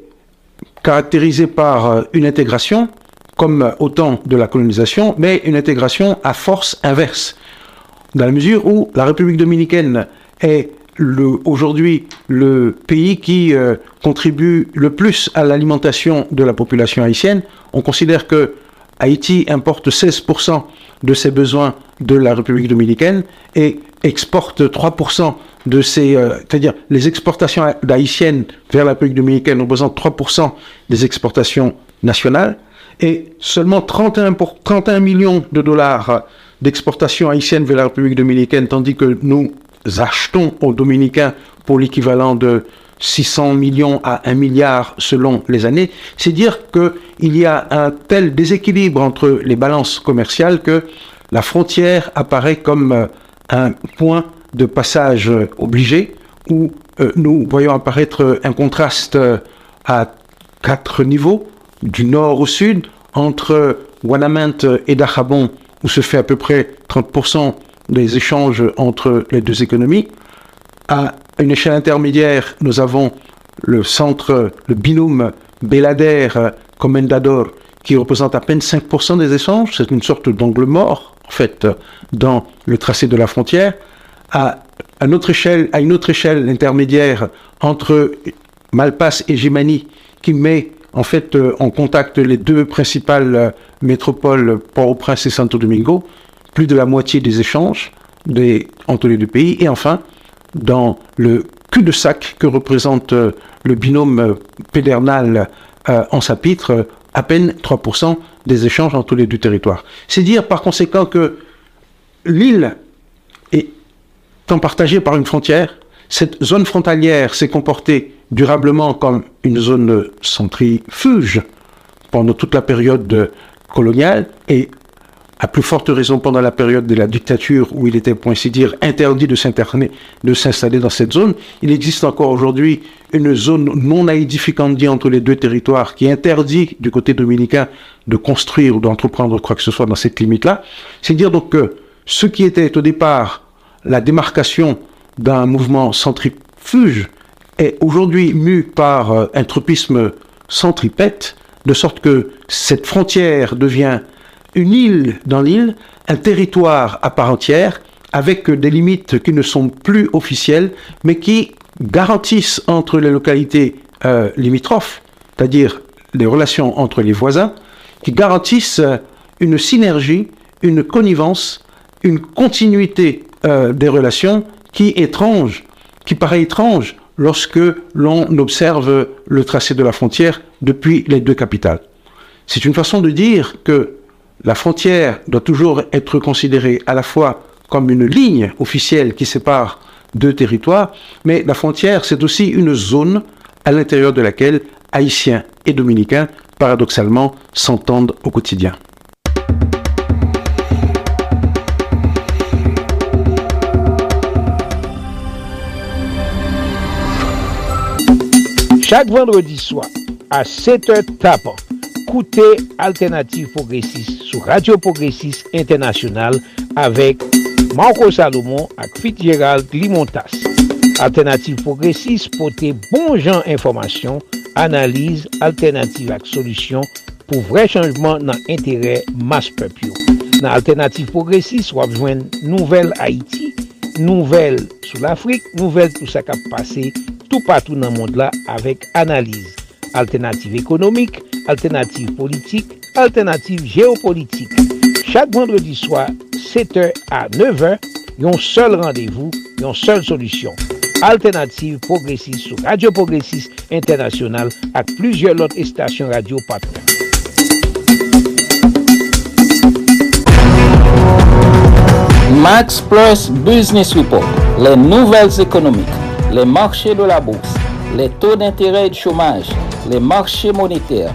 caractérisée par euh, une intégration, comme euh, au temps de la colonisation, mais une intégration à force inverse. Dans la mesure où la République dominicaine est aujourd'hui le pays qui euh, contribue le plus à l'alimentation de la population haïtienne, on considère que Haïti importe 16% de ses besoins de la République dominicaine et exporte 3% de ses... euh, C'est-à-dire les exportations haïtiennes vers la République dominicaine représentent 3% des exportations nationales et seulement 31, pour, 31 millions de dollars d'exportations haïtiennes vers la République dominicaine, tandis que nous achetons aux Dominicains pour l'équivalent de 600 millions à 1 milliard selon les années, c'est dire qu'il y a un tel déséquilibre entre les balances commerciales que la frontière apparaît comme euh, un point de passage euh, obligé où euh, nous voyons apparaître un contraste à quatre niveaux, du nord au sud, entre Wanamint et Dajabon, où se fait à peu près 30% des échanges entre les deux économies. À une échelle intermédiaire, nous avons le centre, le binôme Belader-Comendador, qui représente à peine 5% des échanges. C'est une sorte d'angle mort, en fait, dans le tracé de la frontière. À, une autre échelle, à une autre échelle intermédiaire entre Malpass et Jimani, qui met en fait euh, en contact les deux principales euh, métropoles, Port-au-Prince et Santo Domingo, plus de la moitié des échanges entre les deux pays. Et enfin, dans le cul-de-sac que représente euh, le binôme euh, pédernal euh, en sapitre, à peine 3% des échanges entre les deux territoires. C'est dire par conséquent que l'île étant partagée par une frontière, cette zone frontalière s'est comportée durablement comme une zone centrifuge pendant toute la période coloniale et à plus forte raison pendant la période de la dictature où il était, pour ainsi dire, interdit de s'interner, de s'installer dans cette zone. Il existe encore aujourd'hui une zone non aedificandi entre les deux territoires qui interdit du côté dominicain de construire ou d'entreprendre quoi que ce soit dans cette limite-là. C'est dire donc que ce qui était au départ la démarcation d'un mouvement centrifuge est aujourd'hui mu par euh, un tropisme centripète, de sorte que cette frontière devient une île dans l'île, un territoire à part entière, avec des limites qui ne sont plus officielles, mais qui garantissent entre les localités euh, limitrophes, c'est-à-dire les relations entre les voisins, qui garantissent une synergie, une connivence, une continuité euh, des relations qui étrange, qui paraît étrange lorsque l'on observe le tracé de la frontière depuis les deux capitales. C'est une façon de dire que la frontière doit toujours être considérée à la fois comme une ligne officielle qui sépare deux territoires, mais la frontière, c'est aussi une zone à l'intérieur de laquelle Haïtiens et Dominicains, paradoxalement, s'entendent au quotidien. Chaque vendredi soir, à 7h tapant, Ekoute Alternative Progressive sou Radio Progressive Internasyonal avek Marco Salomon ak Fitzgerald Limontas. Alternative Progressive pote bon jan informasyon, analize, alternative ak solusyon pou vre chanjman nan entere mas pepyo. Nan Alternative Progressive wap jwen nouvel Haiti, nouvel sou l'Afrique, nouvel tout sa kap pase tout patou nan mond la avek analize. Alternative Ekonomik, alternative politique, alternative géopolitique. Chaque vendredi soir, 7h à 9h, yon seul rendez-vous, yon seule solution. Alternative Progressiste sous Radio Progressiste International ak plusieurs lot estasyon radio patron. Max Plus Business Report, les nouvelles économiques, les marchés de la bourse, les taux d'intérêt et de chômage, les marchés monétaires,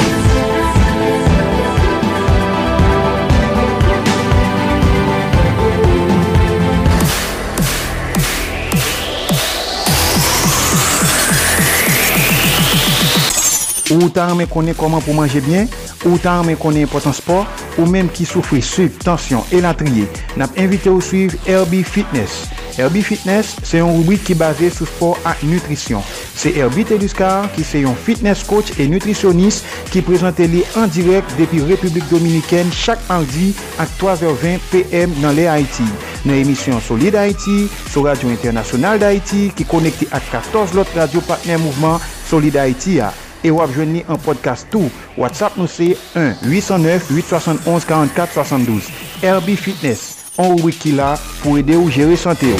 Ou ta men konen koman pou manje bien, ou ta men konen important sport, ou menm ki soufri suiv, tansyon e latriye. Nap invite ou suiv Herbie Fitness. Herbie Fitness se yon rubrik ki base sou sport ak nutrisyon. Se Herbie Teduscar ki se yon fitness coach e nutrisyonis ki prezante li an direk depi Republik Dominiken chak mardi ak 3h20 pm nan le Haiti. Nan emisyon Solid Haiti, sou Radio Internasyonal d'Haiti ki konekte ak 14 lot radio partner mouvment Solid Haiti a. E wap jwenni an podcast tou. WhatsApp nou se 1-809-871-4472. Herbie Fitness. An wik ki la pou ede ou jere sante ou.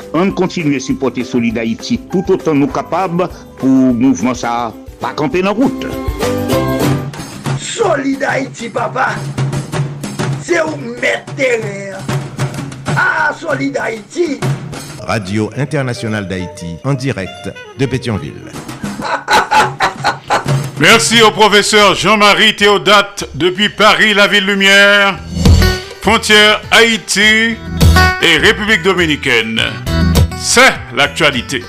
On continue à supporter Solid Haïti tout autant nous capables pour mouvement ça pas camper dans route. Solid Haïti, papa, c'est où mettre. Ah, Solid Haïti. Radio Internationale d'Haïti, en direct de Pétionville. Merci au professeur Jean-Marie Théodate depuis Paris, la ville lumière, frontière Haïti et République dominicaine. C'est l'actualité.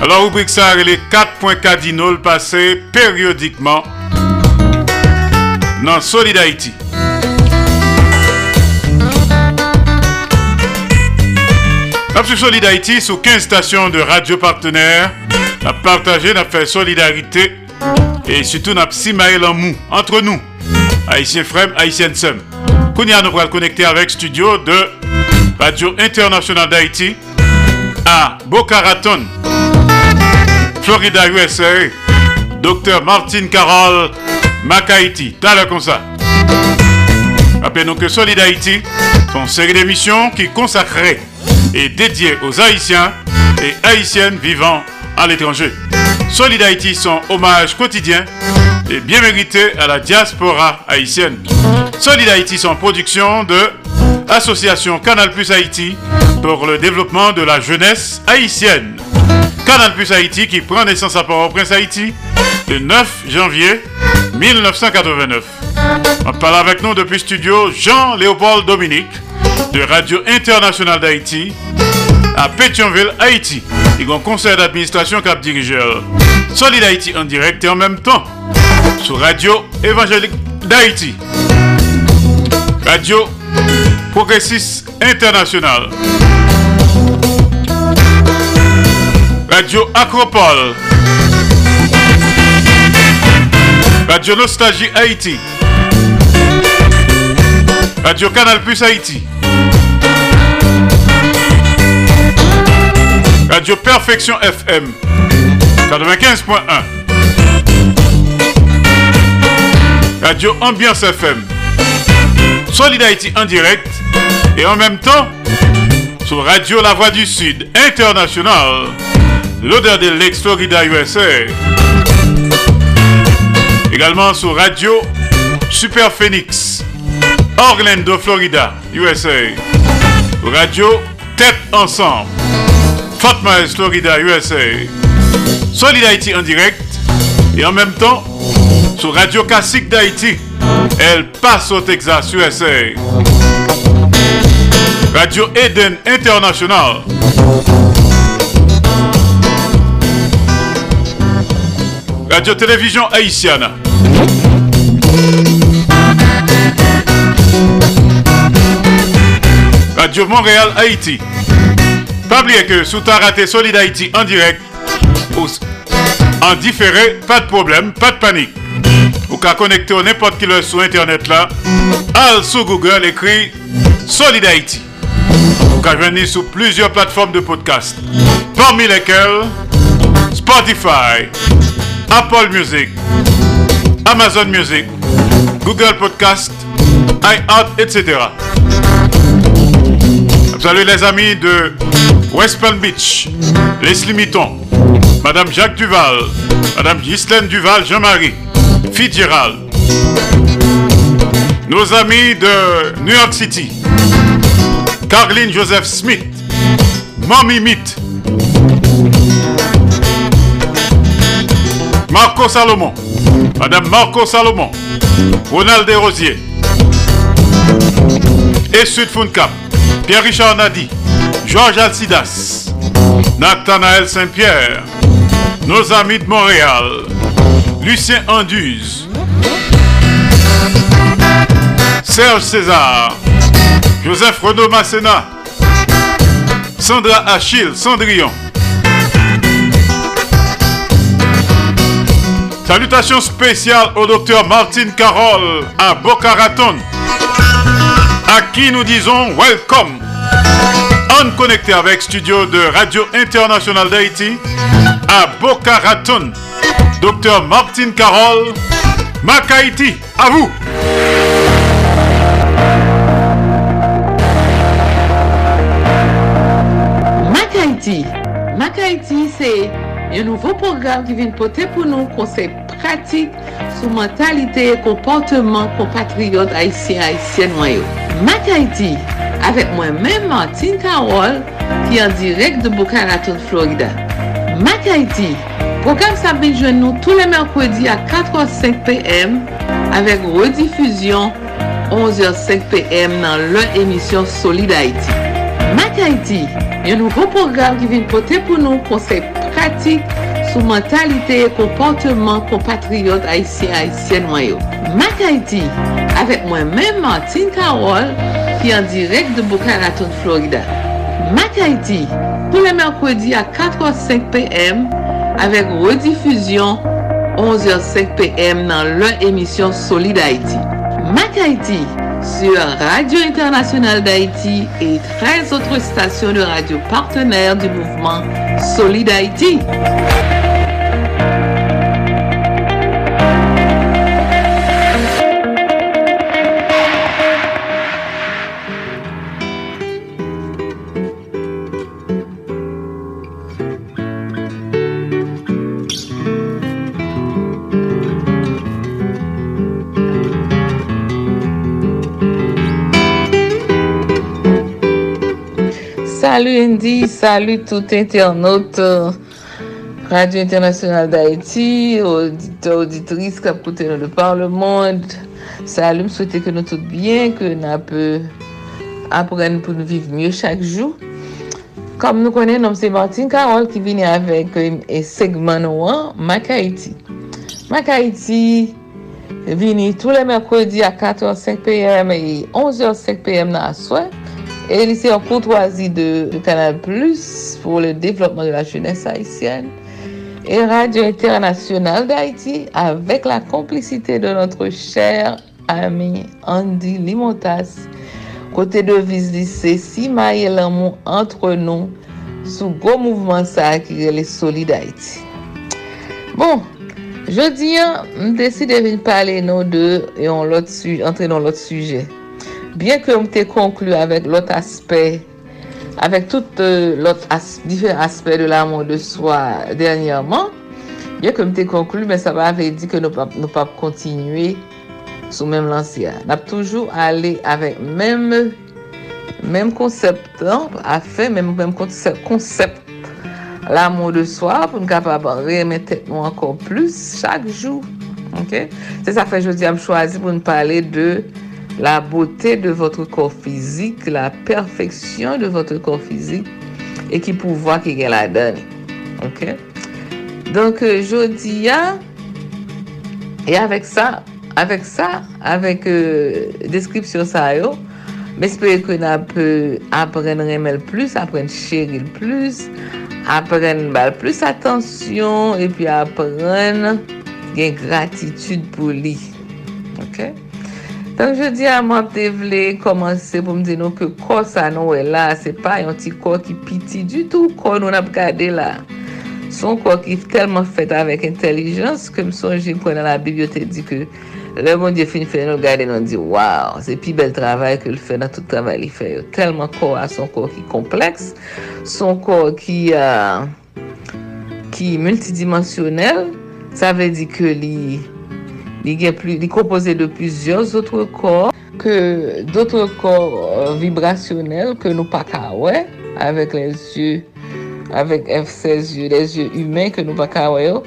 Alors, rubrique ça, les 4 points cardinaux passés périodiquement dans Solid Haïti. Nous Solid Haïti sous 15 stations de radio partenaires. Nous partagé, nous fait solidarité et surtout nous avons en mou entre nous, Haïtiens frères, Haïtiens sœurs. Nous nous connecter avec studio de Radio Internationale d'Haïti à Boca Raton, Florida, USA. Docteur Martin Carole Macaïti. T'as comme ça. Rappelez-nous que Solid Haïti une série d'émissions qui consacrées et dédié aux Haïtiens et Haïtiennes vivant à l'étranger. Solid Haïti, son hommage quotidien et bien mérité à la diaspora haïtienne. Solid Haïti, son production de Association Canal Plus Haïti pour le développement de la jeunesse haïtienne. Canal Plus Haïti qui prend naissance à Port-au-Prince Haïti le 9 janvier 1989. On parle avec nous depuis studio Jean-Léopold Dominique de Radio Internationale d'Haïti à Pétionville, Haïti. Il y a un conseil d'administration cap dirigeur. Solid Haïti en direct et en même temps sur Radio Évangélique d'Haïti. Radio Progressiste International. Radio Acropole. Radio Nostalgie Haïti. Radio Canal Plus Haïti. Radio Perfection FM 95.1 Radio Ambiance FM, Solid Haïti en direct et en même temps sur Radio La Voix du Sud International, l'odeur de l'ex-Florida USA. Également sur Radio Super Phoenix, Orlando, Florida, USA. Radio Tête Ensemble, Fort Myers, Florida, USA. Solid Haïti en direct et en même temps sur Radio Classique d'Haïti, El Paso, Texas, USA. Radio Eden International. Radio Télévision Haïtienne. Radio Montréal Haïti. Pas oublier que sous ta raté Solid Haïti en direct en différé, pas de problème, pas de panique. Ou qu'à connecter n'importe qui le sur internet là, al sur Google écrit Solid Haïti. Ou qu'à venir sur plusieurs plateformes de podcast, parmi lesquelles Spotify, Apple Music, Amazon Music, Google Podcast, iHeart, etc. Salut les amis de West Palm Beach, Leslie Mitton, Madame Jacques Duval, Madame Ghislaine Duval, Jean-Marie, Fitzgerald. Nos amis de New York City, Caroline Joseph Smith, Mommy Meat, Marco Salomon, Madame Marco Salomon, Ronald Desrosiers, et Sud Pierre-Richard Nadi, Georges Alcidas, Nathanaël Saint-Pierre, nos amis de Montréal, Lucien Anduze, Serge César, Joseph Renaud Masséna, Sandra Achille Cendrillon. Salutations spéciales au docteur Martine Carole à Boca Raton, à qui nous disons welcome. On connecté avec studio de Radio Internationale d'Haïti à Boca Raton. Docteur Martine Carole, Macaïti, à vous. Impact Haiti se yon nouvo program ki vin pote pou nou konsep pratik sou mentalite e komporteman kompatriot Haitien-Haitien wanyo. Mak Haiti, avek mwen men Martin Karol ki an direk de Bokaraton, Florida. Mak Haiti, program sa bin jwen nou tou le merkwedi a 4h05 pm avek redifuzyon 11h05 pm nan lè emisyon Solid Haiti. Tek Haiti, yon nouvo program ki vin pote pou nou konsep pratik sou mentalite e komporteman kompatriot Haitien-Haitien wanyo. Mak Haiti, avek mwen men Martin Karol ki an direk de Boca Raton, Florida. Mak Haiti, pou le merkwedi a 4h05 pm avek redifuzyon 11h05 pm nan lè emisyon Solid Haiti. Mak Haiti, sur Radio Internationale d'Haïti et 13 autres stations de radio partenaires du mouvement Solid Haïti. Salut Andy, salut tout internaute Radio Internationale d'Haïti, auditeur, auditrice kap koute nou de par le monde. Salut, m souwete ke nou tout bien, ke nou ap apren pou nou viv mye chak jou. Kom nou konen, nom se Martin Karol ki vini avek e segman ou an, Mak Haïti. Mak Haïti vini tou le mèrkodi a 14h05pm e 11h05pm nan aswek. Et lycée en courtoisie de, de Canal Plus pour le développement de la jeunesse haïtienne. Et Radio Internationale d'Haïti avec la complicité de notre cher ami Andy Limotas. Côté de vis lycée, si maille l'amour entre nous sous gros mouvement ça qui est les Solid Haïti. Bon, Jodi an, m deside vin pale nou de yon lot su, entre nou lot suje. Bien ke mte konklu avèk lot aspey, avèk tout euh, lot as, difer aspey de l'amon de soi dènyèman, bien ke mte konklu, men sa pa avè di ke nou pap nou pap kontinue sou mèm lansia. Nap toujou ale avèk mèm mèm konsept an, a fè mèm mèm konsept l'amon de soi pou nou kapab remè nou ankon plus chak jou. Ok? Se sa fe jodi am chwazi pou nou pale de la bote de votre kor fizik, la perfeksyon de votre kor fizik e ki pou vwa ki gen la dani. Donk jodi ya e avek sa avek sa, avek deskripsyon sa yo, mespere ke nan pe apren remel plus, apren cheril plus, apren bal plus atensyon, epi apren gen gratitude pou li. Ok? Donk je di a mwen te vle komanse pou mdi nou ke kor sa nou e la, se pa yon ti kor ki piti du tou kor nou nap gade la. Son kor ki telman fet avèk intelijans ke msonje pou nan la bibliote di ke le moun di fin fè nou gade nou di waw, se pi bel travay ke l fè nan tout travay li fè yo. Telman kor a son kor ki kompleks, son kor ki, uh, ki multidimensionel, sa ve di ke li... Li kompose de plusieurs autres corps, que d'autres corps euh, vibrationnels que nous pas kawè, avec les yeux, avec F16 yeux, les yeux humains que nous pas kawè yo,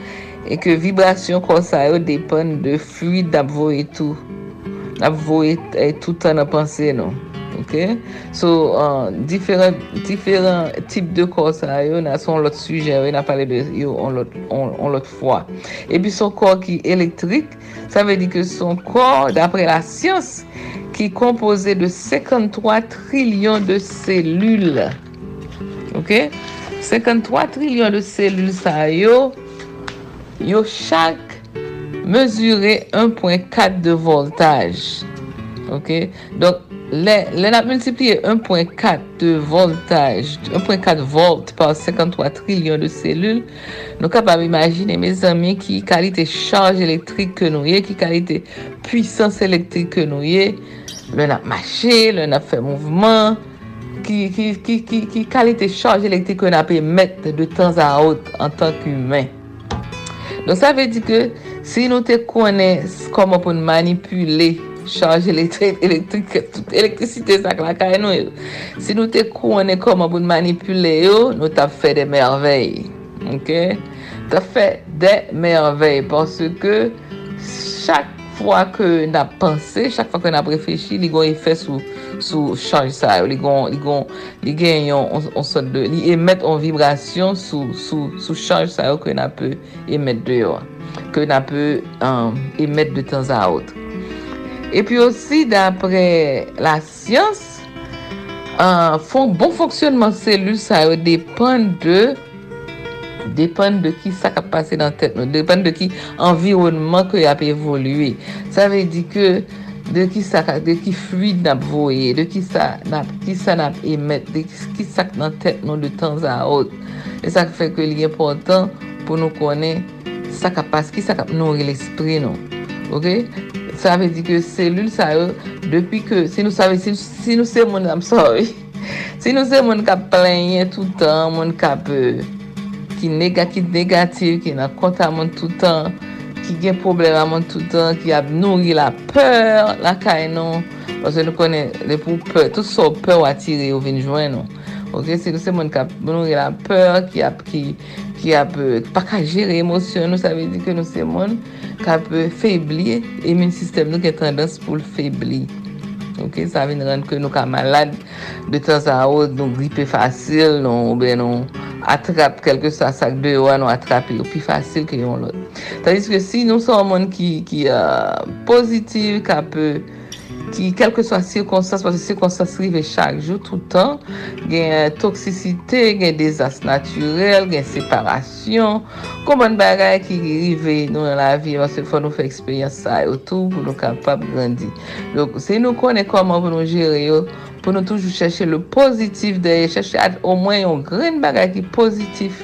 et que vibration corps sa yo dépend de fluide d'abvo et tout. Abvo et tout an apansè nou. Ok? So, diferent tip de kon sa yo, na son lot suje, yo na pale de yo on lot fwa. E pi son kon ki elektrik, sa ve di ke son kon, dapre la syans, ki kompose de 53 trilyon de selul. Ok? 53 trilyon de selul sa yo, yo chak mesure 1.4 de voltaj. Ok? Donk, Le nap multipliye 1.4 de voltaj, 1.4 volt par 53 trilyon de selul, nou kapab imagine, me zami, ki kalite chanj elektrik ke nou ye, ki kalite pwisans elektrik ke nou ye, le nap mache, le nap fe mouvman, ki, ki, ki, ki kalite chanj elektrik ke nou ap emet de tan a out an tank humen. Don sa ve di ke, si nou te kone koman pou nou manipule chanj elektrik, elektricite sak la kay nou yo. Si nou te kounen koman pou manipule yo, nou ta fe de merveil. Ok? Ta fe de merveil. Parce ke chak fwa ke na panse, chak fwa ke na prefeshi, li gon efè sou, sou chanj sa yo. Li gon, li gon, li gen yon, on, on sot de, li emet yon vibrasyon sou, sou, sou chanj sa yo ke na pe emet de yo. Ke na nap emet de tan za out. E pi osi, dapre la syans, bon fonksyonman selul sa yo depan de depan de ki sa ka pase nan tet nou. Depan de ki environman ke ap evolue. Sa ve di ke de sa ka, de ki fluide nap voye, de ki sa nap emet, de ki sa nan tet nou de tan za out. E sa fe ke li important pou nou konen sa ka pase, ki sa ka nou re l'esprit. Ok? sa ve di ke selul sa yo, euh, depi ke, si nou sa ve, si, si nou se moun I'm sorry, si nou se moun ka plenye toutan, moun ka pe, euh, ki, nega, ki negatif, ki nan konta moun toutan, ki gen problem a moun toutan, ki ap nouri la peur la kay nou, pwase nou konen le pou peur, tout sou peur atire ou vinjwen nou. Ok, se nou se moun ka, nou yon la peur ki ap, ki, ki ap, pa ka jere emosyon nou, sa ve di ke nou se moun ka pe febli, emin sistem nou ke tendans pou l febli. Ok, sa ven rende ke nou ka malade de tan non, sa ou, nou gripe fasil, nou be nou atrap kelke sa sak de ou an nou atrape ou pi fasil ke yon lot. Tadis ke si nou son moun ki, ki uh, pozitiv, ka pe ki kelke swa sirkonsans, pwase sirkonsans rive chak jou toutan, gen toksisite, gen dezas naturel, gen separasyon, konbon bagay ki rive nou nan la vi, pwase fwa nou fè eksperyans sa yo tou pou nou kapap grandi. Lòk, se nou konen koman pou nou jere yo, pou nou toujou chèche le pozitif deye, chèche at o mwen yon gren bagay ki pozitif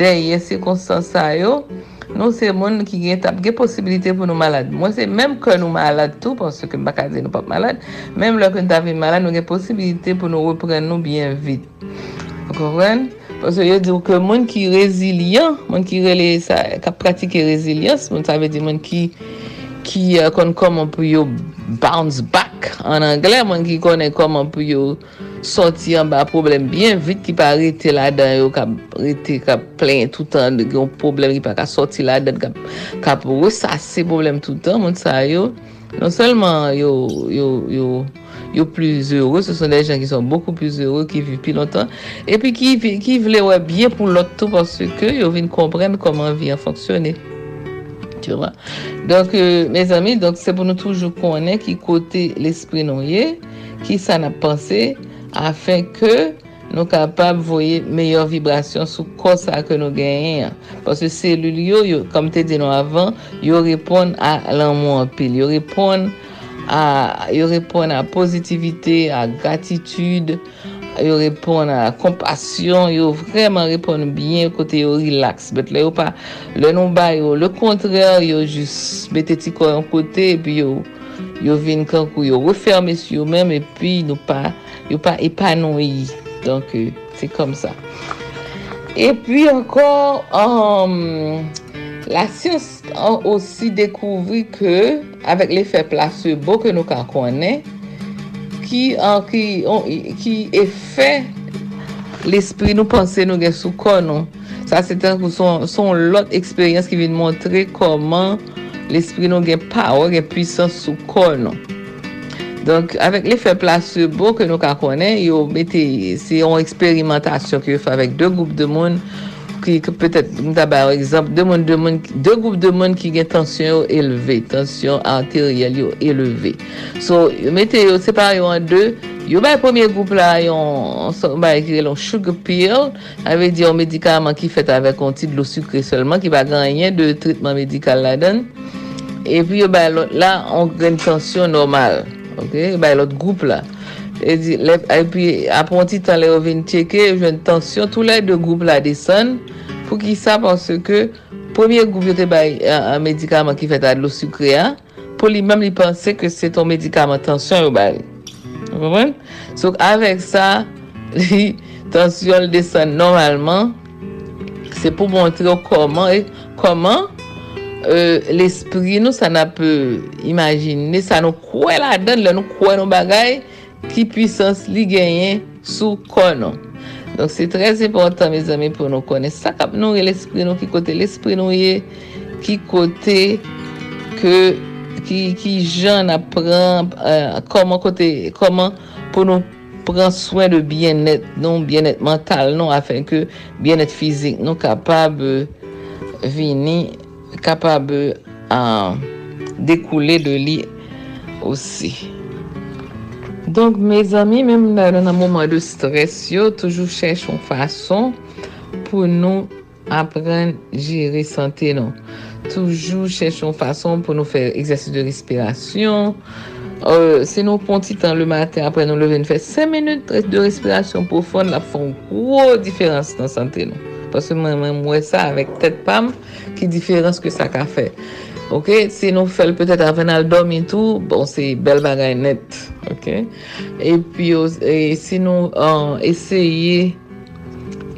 deye sirkonsans sa yo, nou se moun ki gen tap gen posibilite pou nou malade. Mwen se menm ke nou malade tou, ponsè ke bakaze nou pap malade, menm lò ke nou tap vi malade, nou gen posibilite pou nou repren nou bien vit. Konwen? Ponsè yo diw ke moun ki rezilyan, moun ki rele sa, ka pratike rezilyans, moun sa ve di moun ki ki uh, kon koman pou yo bounce back. An anglè, man ki konen koman pou yo soti an ba problem bien vit ki pa rete la dan yo ka rete ka plen toutan de gen problem ki pa ka soti la dan ka, ka pou resase problem toutan moun sa yo. Non selman yo yo, yo, yo plus heureux, se son de jen ki son beaucoup plus heureux ki viv pi lontan epi ki, ki vle wè bien pou loto parce ke yo vin komprende koman vi an fonksyonne tu wè donk mes ami donk se pou nou toujou konen ki kote l'esprit nou ye ki sa na panse afin ke nou kapab voye meyor vibrasyon sou kosa ke nou genyen. Pase selul yo, kom te di nou avan, yo repon a lanmou apil. Yo repon a pozitivite, a gratitude, yo repon a kompasyon, yo vreman repon bien, kote yo relax, bet le yo pa, le nou ba yo, le kontrèr, yo jis bete ti kon an kote, epi yo, yo vin kankou, yo referme si yo mèm, epi nou pa, yo pa epanoui, donk, euh, se kom sa. E pi ankon, um, la syons an osi dekouvri ke, avèk l'effet placebo ke nou kan konen, ki, an, ki, on, ki e l'esprit nou panse nou gen sou kon nou. Sa se ten kou son, son lot eksperyans ki vin montre koman l'esprit nou gen power, gen pwisans sou kon nou. Donk, avèk l'effet placebo ke nou ka konen, yo mette, se yon eksperimentasyon ki yo fè avèk dè goup de moun, mou tabè, wè exemple, dè goup de gen tansyon yo elve, tansyon arterial yo elve. So, yo mette yo, yo an dè, yo bè premier goup la, yon, yon sugar pill, avè di medikaman ki fèt avèk an ti de lo sukre selman, ki ba ganyen de tritman medikal la den, e pi yo bè, la, an gen tansyon normal. Ok, bay lot goup la. E di, lep, epi apon ti tan le yo ven cheke, jwen tansyon, tou lè de goup la desen, pou ki sa panse ke, premier goup yo te bay an medikaman ki fet adlo sukre a, pou li mem li panse ke se ton medikaman tansyon yo bay. Mwen? Souk avek sa, li tansyon le desen normalman, se pou montre yo koman, e, koman, Euh, l'esprit nou sa na pe imagine, sa nou kwe la den, la nou kwe nou bagay, ki pwisans li genyen sou konon. Donk se trez important, me zami, pou nou konen. L'esprit nou ki kote. L'esprit nou ye ki kote ki jan apren koman kote, koman pou nou de bien net, nou bien mental, nou afen ke bien net fizik, nou kapab vini kapab a dekoule de li osi. Donk, me zami, menm nan an mouman de stres yo, toujou chèche yon fason pou nou apren jere sante nou. Toujou chèche yon fason pou nou fè exersis de respirasyon. Euh, se nou pon titan le maten apren nou leve nou fè 5 minute de respirasyon fon la fon gro diferans nan sante nou. Pasè mwen mwen mwè sa avèk tèt pam ki diferans ke sa ka fè. Ok, si nou fel petet aven al domi tou, bon se bel bagay net. Ok, e pi si nou uh, eseye,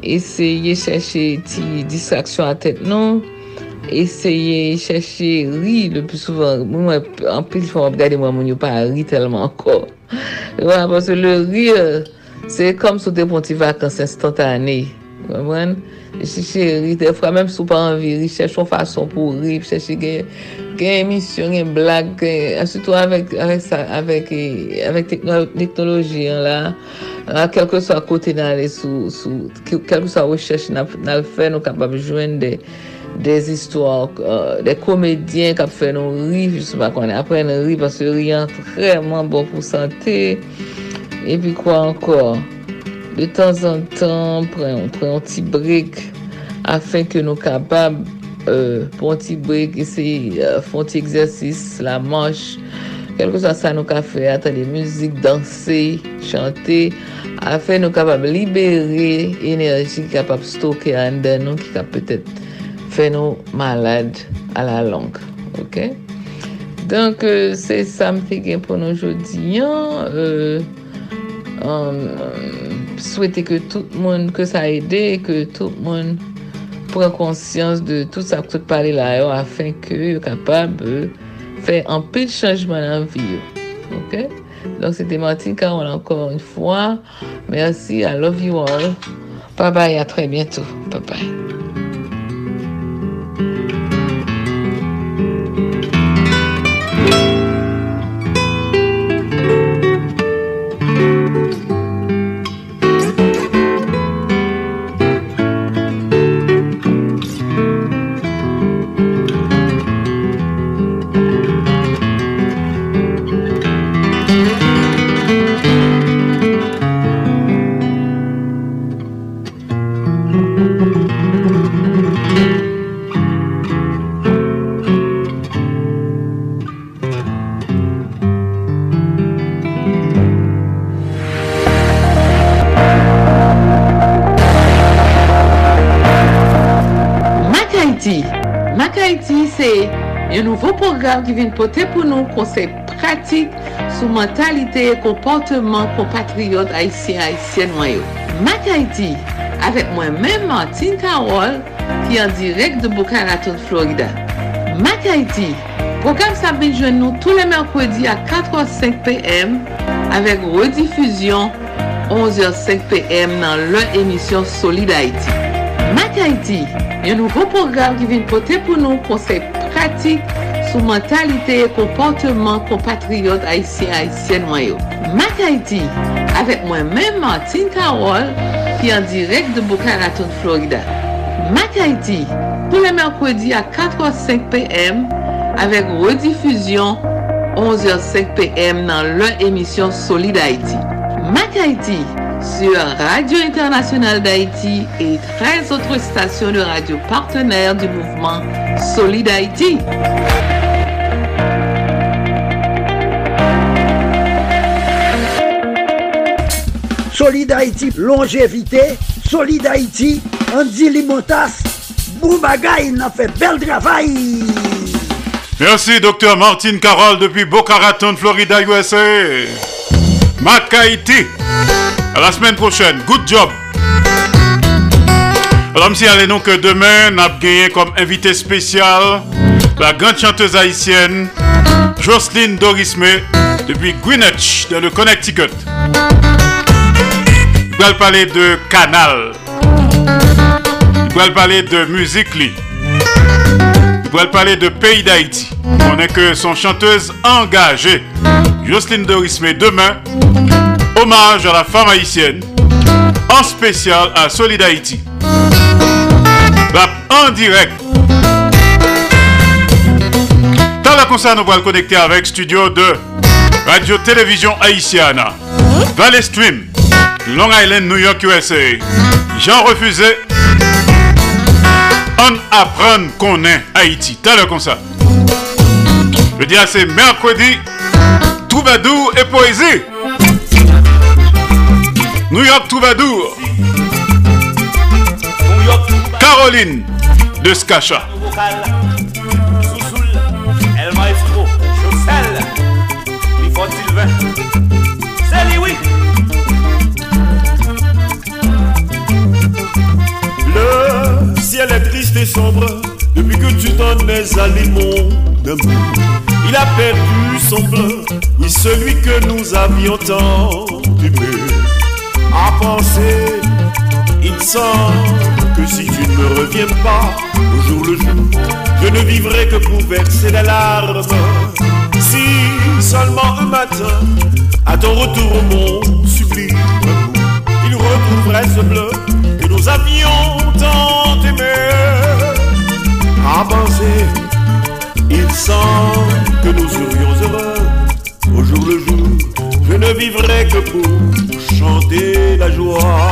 eseye chèche ti distraksyon a tèt nou, eseye chèche ri le pi souvan. Mwen anpil fwa wap gade mwen moun yo pa ri telman anko. Mwen anpil se le ri, se kom sou te pon ti vakans instantaney. Wè mwen? Cheche ri, defra mèm sou pa anvi ri, cheche yon fason pou ri, cheche gen emisyon, gen blag, asitou avèk teknoloji an la, kelke sa kote nan le sou, kelke sa wè cheche nan l fè nou kapab jwen de zistwa, de komedyen kap fè nou ri, jisou pa konè apren ri, pasè ri an trèman bon pou sante, epi kwa ankor? De tan zan tan, pre yon ti brek afen ke nou kapab pou yon ti brek ese fon ti eksersis, la manche, kelko sa sa nou ka fe, atan de muzik, danse, chante, afen nou kapab libere enerji ki kapab stoke an den nou ki kapab petet fait nous malades à la longue. OK? Donc, euh, c'est ça me fait pour nous aujourd'hui. Hein? Euh, euh, souhaiter que tout le monde, que ça aide, que tout le monde prenne conscience de tout ça que tu parles là, afin que soient capable de faire un peu de changement dans la vie. OK? Donc, c'était Martine Carole encore une fois. Merci, I love you all. Bye bye, à très bientôt. Bye bye. program ki vin pote pou nou konsey pratik sou mentalite e komporteman kompatriot Haitien-Haitien wanyo. Mak Haiti, avek mwen men Martin Karol ki an direk de Bukaraton, Florida. Mak Haiti, program sa bin jwen nou tou le merkwedi a 4h05 pm avek redifuzyon 11h05 pm nan lè emisyon Solid Haiti. Mak Haiti, yon nouvo program ki vin pote pou nou konsey pratik sou mentalite e komporteman kompatriot Haitien-Haitien wanyo. Mak Haiti, avek mwen men Martin Karol, ki an direk de Bukaraton, Florida. Mak Haiti, pou le merkwedi a 4h05 pm, avek redifuzyon 11h05 pm nan lè emisyon Solid Haiti. Mak Haiti, sur Radio Internationale d'Haïti et 13 autres stations de radio partenaires du mouvement Solid Haïti. Solid Haïti, longévité. Solid Haïti, Andy Limotas. Boubagaï, il a fait bel travail. Merci, docteur Martine Carole, depuis Boca Raton, Florida, USA. Mac Haïti. À la semaine prochaine. Good job. Alors, si allez donc demain, nous avons gagné comme invité spécial la grande chanteuse haïtienne Jocelyne Dorisme depuis Greenwich, dans le Connecticut. Il va parler de canal. Il va parler de musique. Il va parler de pays d'Haïti. On est que son chanteuse engagée, Jocelyne Dorisme, demain, hommage à la femme haïtienne, en spécial à Solid Haïti. En direct. Dans la concert, nous allons connecter avec studio de Radio-Télévision Haïtiana, Valley Stream, Long Island, New York, USA. Jean Refusé. On apprend qu'on est Haïti. T'as le concert. Je dis c'est mercredi. Troubadour et poésie. New York Troubadour. Caroline de Skacha. Depuis que tu t'en es allé, mon amour. Il a perdu son bleu, oui, celui que nous avions tant aimé. À penser, il semble que si tu ne me reviens pas au jour le jour, je ne vivrai que pour verser la larme. Si seulement un matin, à ton retour, mon sublime il retrouverait ce bleu que nous avions tant aimé. À penser, il semble que nous serions heureux au jour le jour. Je ne vivrai que pour chanter la joie.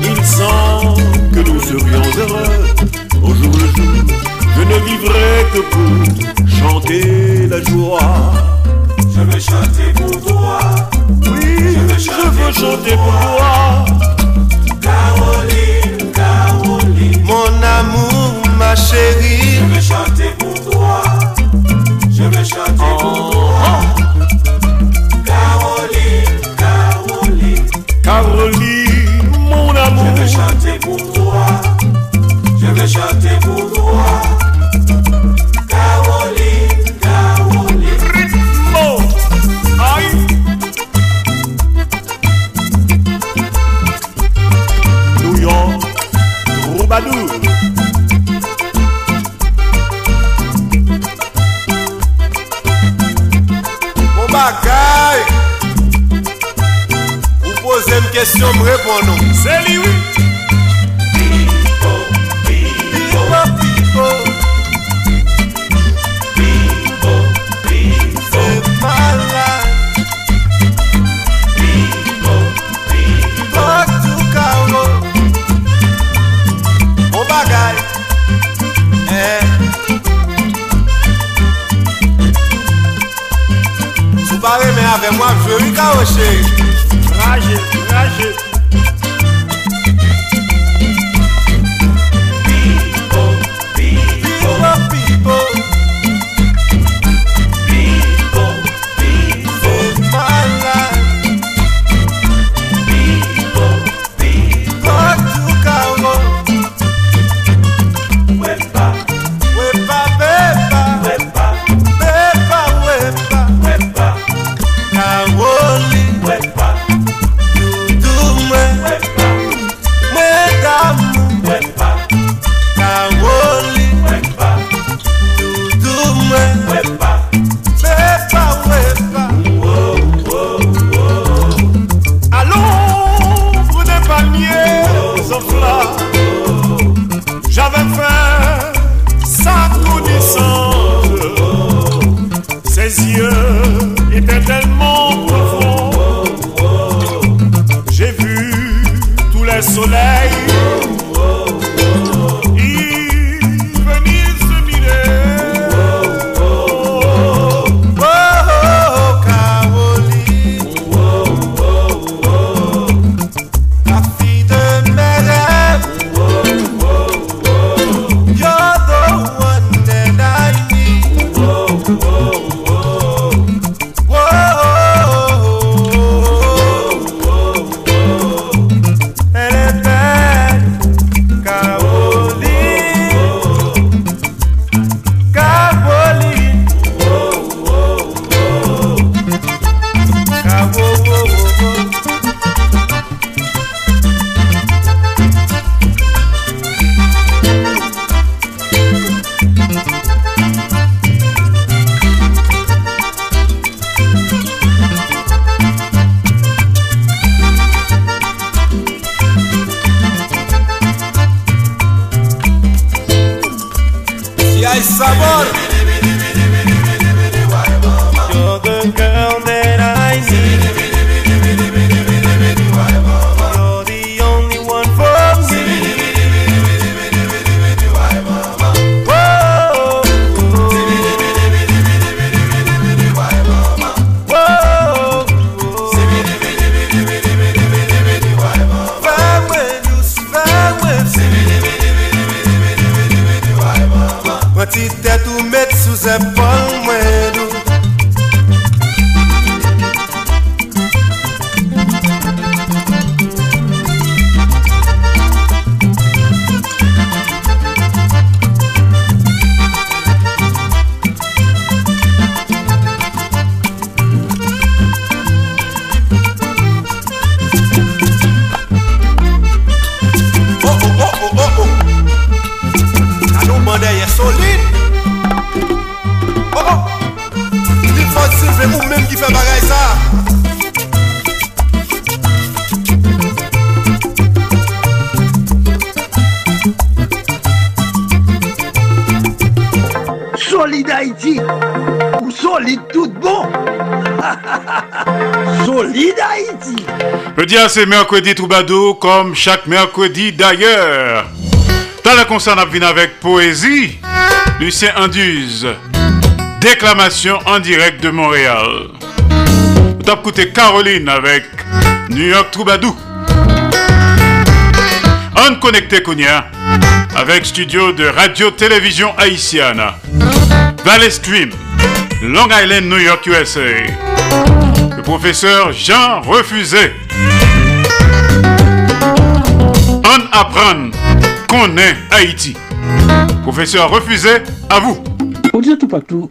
il semble que nous serions heureux au jour le jour. Je ne vivrai que pour chanter la joie. Je veux chanter pour toi. Oui, je veux chanter, je veux chanter pour, pour toi. Caroline, Caroline. Mon amour, ma chérie. Je veux chanter C'est lui. Haïti, ou solide tout bon. solide Haïti. Petit à c'est mercredi troubadour, comme chaque mercredi d'ailleurs. Dans la concerne avec poésie, Lucien Anduze. Déclamation en direct de Montréal. Top côté Caroline avec New York Troubadour. On connecté Kounia avec studio de Radio-Télévision Haïtiana. Valley Stream, Long Island, New York, USA. Le professeur Jean Refusé. On apprend qu'on est Haïti. Professeur Refusé, à vous. Au dire tout partout,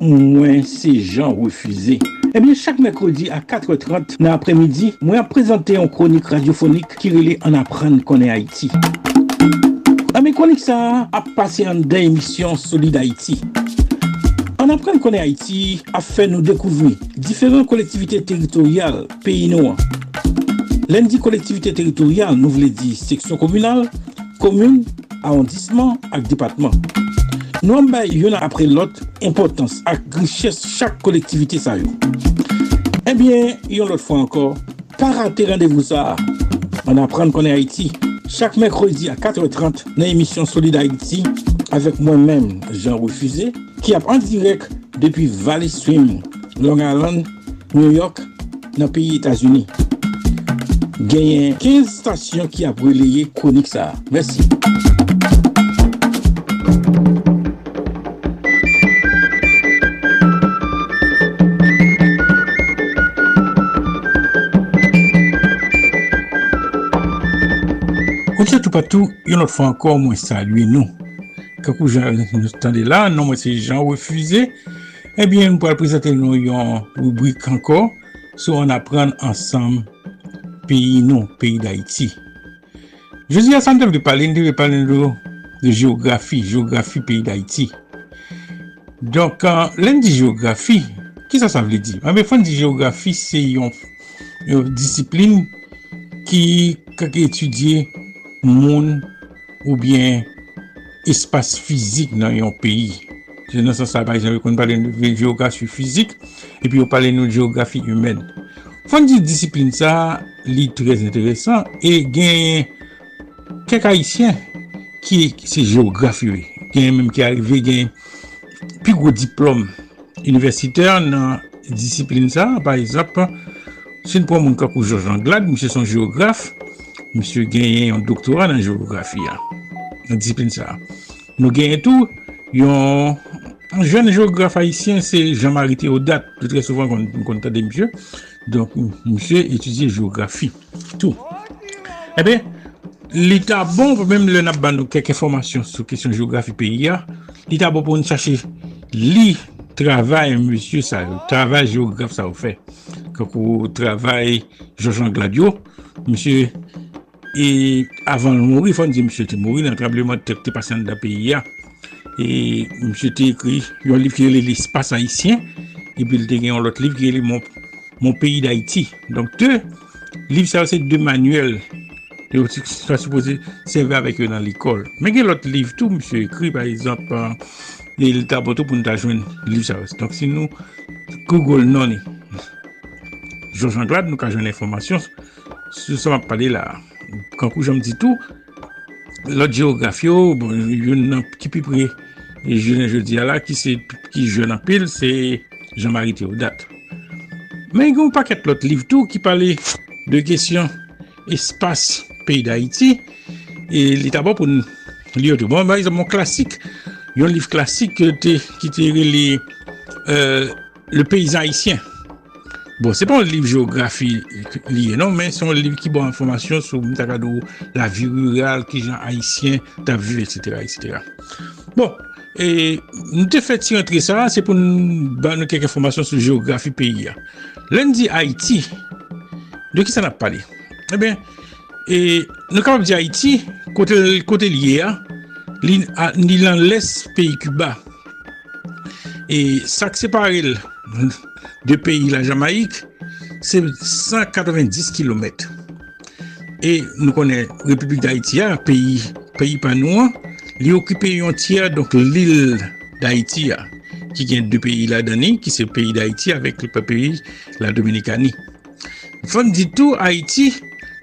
moi c'est Jean Refusé. Eh bien, chaque mercredi à 4h30 dans l'après-midi, moi présenté une chronique radiophonique qui relève en apprendre qu'on est Haïti. Nan men konik sa ap pase an den emisyon Solid Haiti. An apren konen Haiti a fe nou dekouvri diferent kolektivite teritorial peyi nou an. Lendi kolektivite teritorial nou vle di seksyon komunal, komune, arrondissement ak departement. Nou an bay yon apre lot impotans ak griches chak kolektivite sa yo. Eh Ebyen, yon lot fwa ankor, para te randevou sa, an apren konen Haiti. Chaque mercredi à 4h30 dans l'émission Solid Haïti avec moi-même Jean Refusé qui a en direct depuis Valley Stream, Long Island, New York, dans le pays États-Unis. Gagné 15 stations qui a relayé chronique. Merci. Kote tou patou, yon lot fwa ankor mwen salwe nou. Kakou jan nou stande la, nou mwen se jan refuze, ebyen eh nou pal prezente nou yon rubrik ankor, sou an apren ansam peyi nou, peyi d'Haïti. Je zi asan dev de palen, dev de palen de, de geografi, geografi peyi d'Haïti. Donk, len di geografi, ki sa sa vle di? An be fon di geografi, se yon, yon disipline ki kak etudye moun ou bien espas fizik nan yon peyi. Se nan sa sa bay, jan kon pale nou de geografi fizik, epi yo pale nou de geografi humen. Fon di disipline sa, li trez interesant, e gen kek haisyen ki se geografi we. Gen menm ki arive gen pi gwo diplom universiter nan disipline sa, par exemple, se nou pou moun kakou Georges Anglade, mwen se son geografi, Monsye genyen yon doktorat nan geografi ya. Nan disiplin sa. Nou genyen tou, yon jen geograf haisyen se Jean-Marie Théodat. Pou tre souvan kon tade monsye. Donk monsye etudye geografi. Tou. Ebe, l'ita bon pou mèm lè nap nou kek informasyon sou kesyon geografi peyi ya. L'ita bon pou nou chache li travay monsye sa. Travay geograf sa ou fe. Kakou travay Georges Gladio. Monsye E avan mouri, fon di msye te mouri nan trableman tek te pasan da peyi ya. E msye te ekri yon liv ki yon li l'espace haitien, e bil te gen yon lot liv ki yon li mon peyi d'Haïti. Donk te, liv sa se de manuel, te ou sa suppose seve avèk yo nan l'ikol. Men gen lot liv tou msye ekri, par exemple, e yon taboto pou nou ta jwen liv sa. Donk si nou, Google noni. Georges Anglade nou ka jwen l'informasyon sou sa map pale la. Kankou jom di tou, lot geografyo, bon, yon nan ki pi pre, jounen jodi ala, ki jounen apil, se Jean-Marie Théodat. Men yon paket lot liv tou, ki pale de kesyon espas peyi d'Haïti, e li tabo pou li yotou. Bon, ba, yon mon klasik, yon liv klasik ki te rele le peyizan haïtien. Bon, se pon liv geografi liye, non, men son liv ki bon informasyon sou mou takado la vi rural, ki jan haisyen, ta vi, etc., etc. Bon, e nou te fet si rentre sa, se pou nou ban nou kek informasyon sou geografi peyi ya. Len di Haiti, de ki sa nap pale? E ben, e nou kapap di Haiti, kote, kote liye ya, li lan les peyi Cuba. E sak separel, de peyi la Jamaik, se 190 km. E nou konen Republik d'Haïti ya, peyi panouan, li okipe yon tia, donk l'il d'Haïti ya, ki gen de peyi la Dani, ki se peyi d'Haïti, avek le peyi la Dominikani. Fon di tou, Haïti,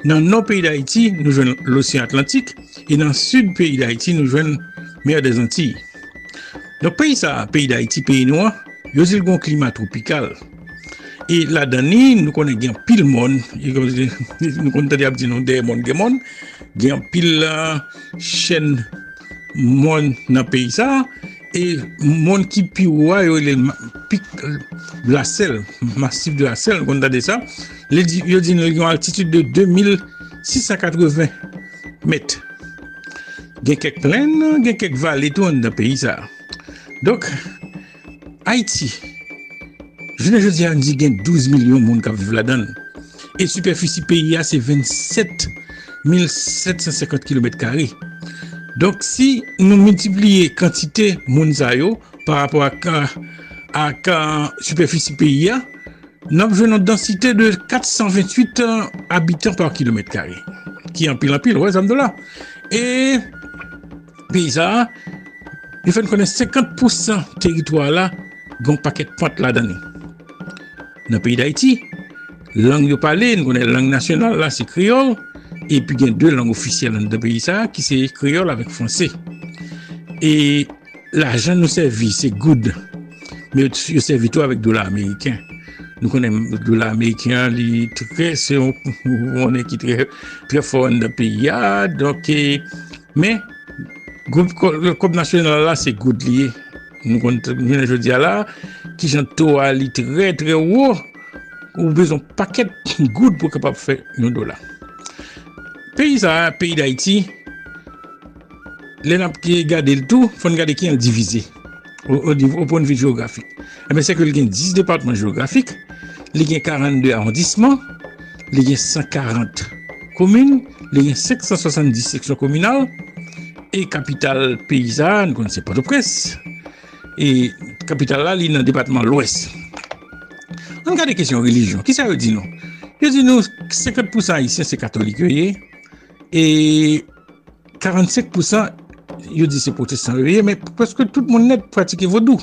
nan nou peyi d'Haïti, nou jwen l'Océan Atlantik, e nan sud peyi d'Haïti, nou jwen Mer des Antilles. Donc, pays ça, pays d'Haïti, pays noir, Yo zil gon klima tropikal. E la dani nou konen gen pil mon, e nou konen tade ap di nou dey mon gen mon, gen pil uh, chen mon nan peyi sa, e mon ki pi wwa yo le pik la sel, masif de la sel, nou konen tade sa, yo di nou gen altitude de 2680 met. Gen kek plen, gen kek val etou an nan peyi sa. Dok, Haïti je ne dis dit qu'il y a 12 millions de monde qui vivent là-dedans. Et superficie pays, c'est 27 750 km. Donc, si nous multiplions quantité de monde par rapport à, ka superficie pays, nous avons une densité de 428 habitants par kilomètre carré. Qui est en pile en pile, ouais, ça me là. Et pays il faut connaître 50% territoire là, gon paket pwant la dani. Nan peyi d'Haïti, lang yo pale, nou konen lang nasyonal la se kriol, epi gen dwe lang ofisyel nan de peyi sa, ki se kriol avèk fransè. E la jan nou servi, se goud, me yo servi tou avèk dola Amerikyan. Nou konen dola Amerikyan li tre, se yon ki tre foran de peyi ya, donke, men, goup nasyonal la se goud liye, Nous connaissons, je dis là, qui j'entends ali très très haut, ou besoin paquet de good pour capable faire un dollar. Pays ça, pays d'Haïti, les n'a qui regarder le tout, faut regarder qui est divisé au, au, au point de vue géographique. Eh bien, c'est que il y a 10 départements géographiques, il y a 42 arrondissements, il y a 140 communes, il y a 570 sections communales, et capitale paysanne, nous connaissons pas de presse. Et capitale là, il est dans le département l'Ouest. On regarde les questions religion. Qui ça veut dire non? Il dit nous, 50% haïtiens c'est catholique, et 45% il dit c'est protestant, mais parce que tout le monde net pratique vaudou.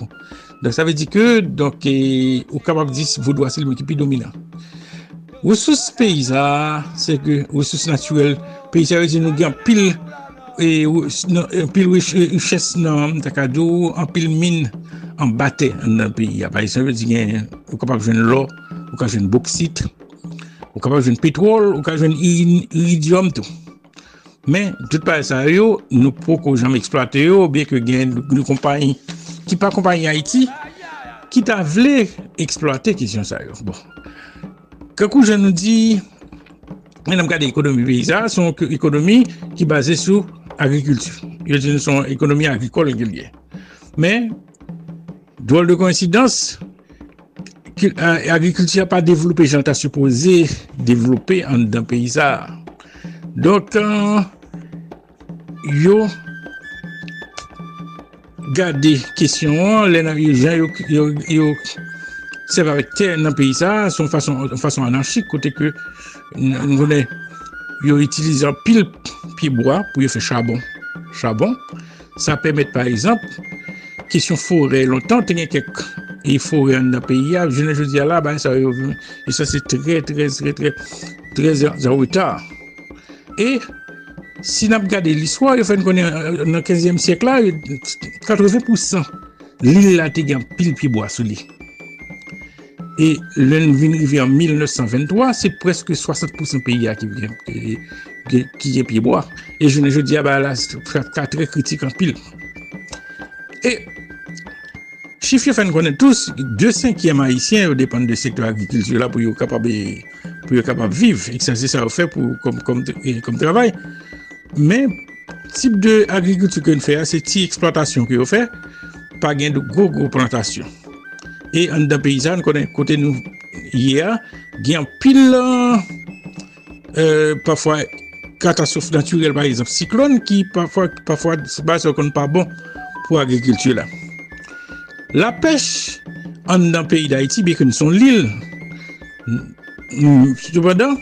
Donc ça veut dire que, donc, eh, au capable dire vaudou c'est le qui est dominant. Ressources paysannes, c'est que ressources naturelles, paysannes, nous avons pile E, e, pil e, riches nan takadou, an pil min an bate nan piya. Par exemple, diyen, ou kapap jwen lò, ou kapap jwen boksit, ou kapap jwen petrol, ou kapap jwen iridium tou. Men, tout pa sa yo, nou pou ko jam eksploate yo, biye ke gen nou kompanyi, ki pa kompanyi Haiti, ki ta vle eksploate kisyon sa yo. Bon. Kakou jen nou di, men am gade ekonomi peysa, son ekonomi ki base sou sur l'agriculture. Il y a son économie agricole régulière. Mais, drôle de coïncidence, euh, l'agriculture n'a pas développé, j'en ai supposé développer en dans pays. Donc, euh, yo, gardé question, les gens, yo, yo, c'est avec terre dans le pays son façon, façon anarchique, côté que, nous connaissons, ils utilisent un pile pied bois pour y faire charbon. Charbon, ça permet par exemple, question forêt, longtemps, il y a quelques et forêt dans le pays, je ne dis là, ben, ça, et ça c'est très, très, très, très, très en retard. Et, si nous regardons l'histoire, qu'on est dans le 15e siècle, là, 80% l'île là, il y a un pile pied bois Et le en 1923, c'est presque 60% pays qui vient qui est pied bois. Et je ne dis ah bah là, c'est très critique en pile. Et chiffre fait connaît tous, deux cinquièmes haïtiens dépendent du secteur agriculture là pour être capable pour être capable de vivre. Et c'est ça fait pour comme comme comme travail. Mais type de agriculture que nous c'est petite exploitation que nous pas de gros gros plantations. E an da peyizan konen kote nou yia, gen pil euh, pafwa katastrof naturel par exemple, siklon ki pafwa se base konen pa bon pou agrikultur la. La pech an dan peyi da iti beke nou son l'il. Soupadan,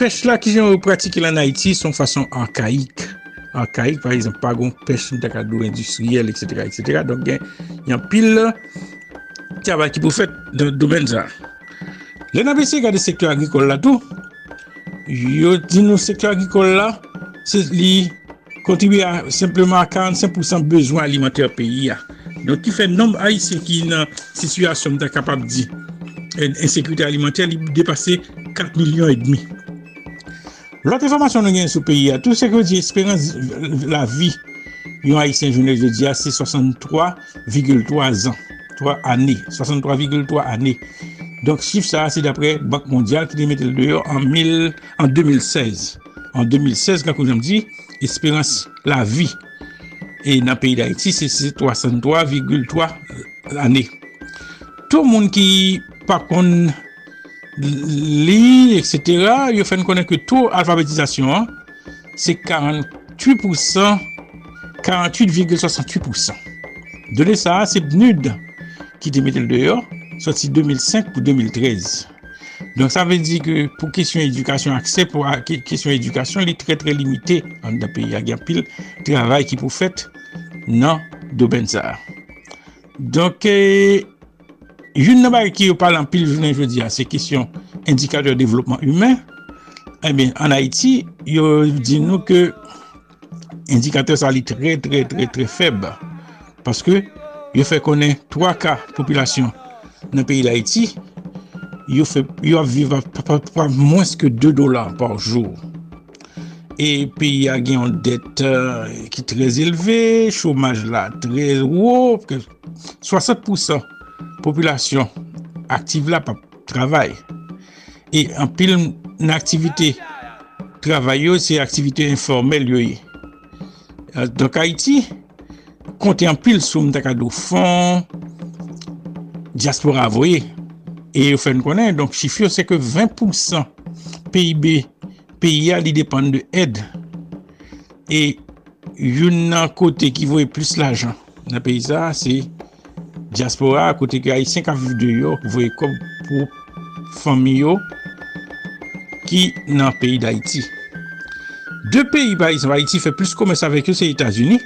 pech la ki jen ou pratike lan Haiti son fason arkaik. Arkaik par exemple, pa gon pech nou takadou industriel, etc. etc. Donk gen, yon pil la travail qui peut faire dans le domaine ça. Les NABC regarde le secteur agricole là tout. Yo dit nous secteur agricole là, c'est contribue à simplement à 45% besoins alimentaires pays. Donc, qui fait nombre haïtien qui dans situation de capable de dire insécurité alimentaire, il dépassé 4 millions et demi. L'autre information nous gagne sur le pays, tout ce que dit espérance la vie, yon haïtien journée je dis, c'est 63,3 ans, 3 années, 63,3 années. Donc, chiffre ça, c'est d'après Banque mondiale qui met le dehors en, 1000, en 2016. En 2016, quand me dis, espérance la vie et dans le pays d'Haïti, c'est 63,3 années. Tout le monde qui par contre lit, etc., il fait connaître que tout alphabétisation, hein, c'est 48%, 48,68%. De ça, c'est PNUD qui te mette le dehors, sorti 2005 pour 2013. Donc ça veut dire que pour question éducation, accès pour question éducation, il est très très limité dans le pays. Il y a pile travail qui pour fait dans le domaine ça. Donc, eh, une chose qui parle en pile, je veux dire, c'est question indicateur de développement humain. Eh bien, en Haïti, il dit nous que indicateur ça est très très très très faible parce que yo fè konen 3 ka populasyon nan peyi la iti, yo, yo ap viva pa, pa, pa mwens ke 2 dolar par jour. E peyi a gen yon det uh, ki trez eleve, chomaj la trez wou, 60% populasyon aktive la pa travay. E an pil nan aktivite travay yo, se aktivite informel yo ye. Uh, Donk Haiti, konti an pil soum te kado fon diaspora avoye. E yo fèn konen, donk chifyo se ke 20% PIB, PIA li depan de ed. E yon nan kote ki voye plus la jan. Nan peyza, se diaspora kote ki a yi 5 aviv de yo, voye kom pou fami yo ki nan peyi d'Haïti. De peyi ba Haïti fè plus komes avèk yo se Etats-Unis,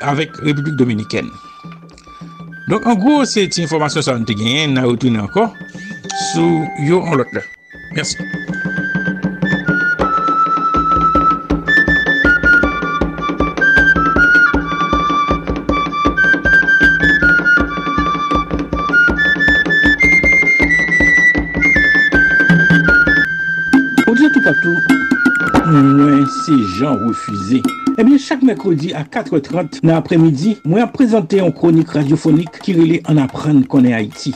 avèk Republik Dominikèn. Donk an gwo se ti informasyon sa an te genyen nan wotounen anko sou yo an lot la. Mersi. Ou diye tout patou, mwen se jan refuze gens refusés Ebyen, chak mekrodi a 4.30 nan apremidi, mwen prezante yon kronik radiofonik ki rele an apren konen Haiti.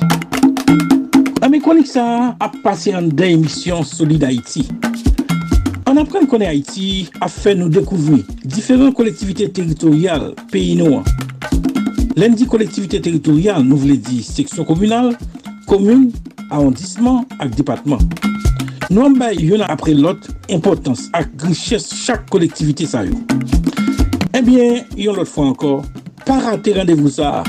Ame kronik sa ap pase an den emisyon Solid Haiti. An apren konen Haiti a fe nou dekouvri diferent kolektivite teritorial peyi nou an. Len di kolektivite teritorial nou vle di seksyon komunal, komun, arondisman ak depatman. Nou an bay yon apre lot importans ak griches chak kolektivite sa yo. Ebyen, yon lot fwa ankor, pa rate randevou sa,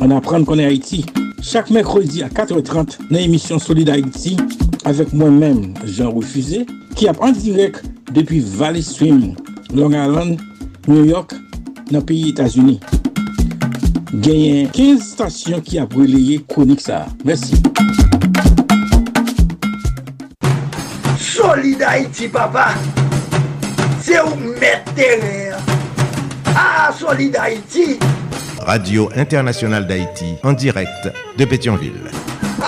an apren konen Haiti, chak mekrodi a 4.30 nan emisyon Solid Haiti, avek mwen men, Jean Refusé, ki ap an direk depi Valley Swim, Long Island, New York, nan piyi Etasuni. Genyen 15 stasyon ki ap releye konik sa. Mersi. Solid Haïti, papa. C'est où mettre Ah, Solid Haïti. Radio Internationale d'Haïti, en direct de Pétionville.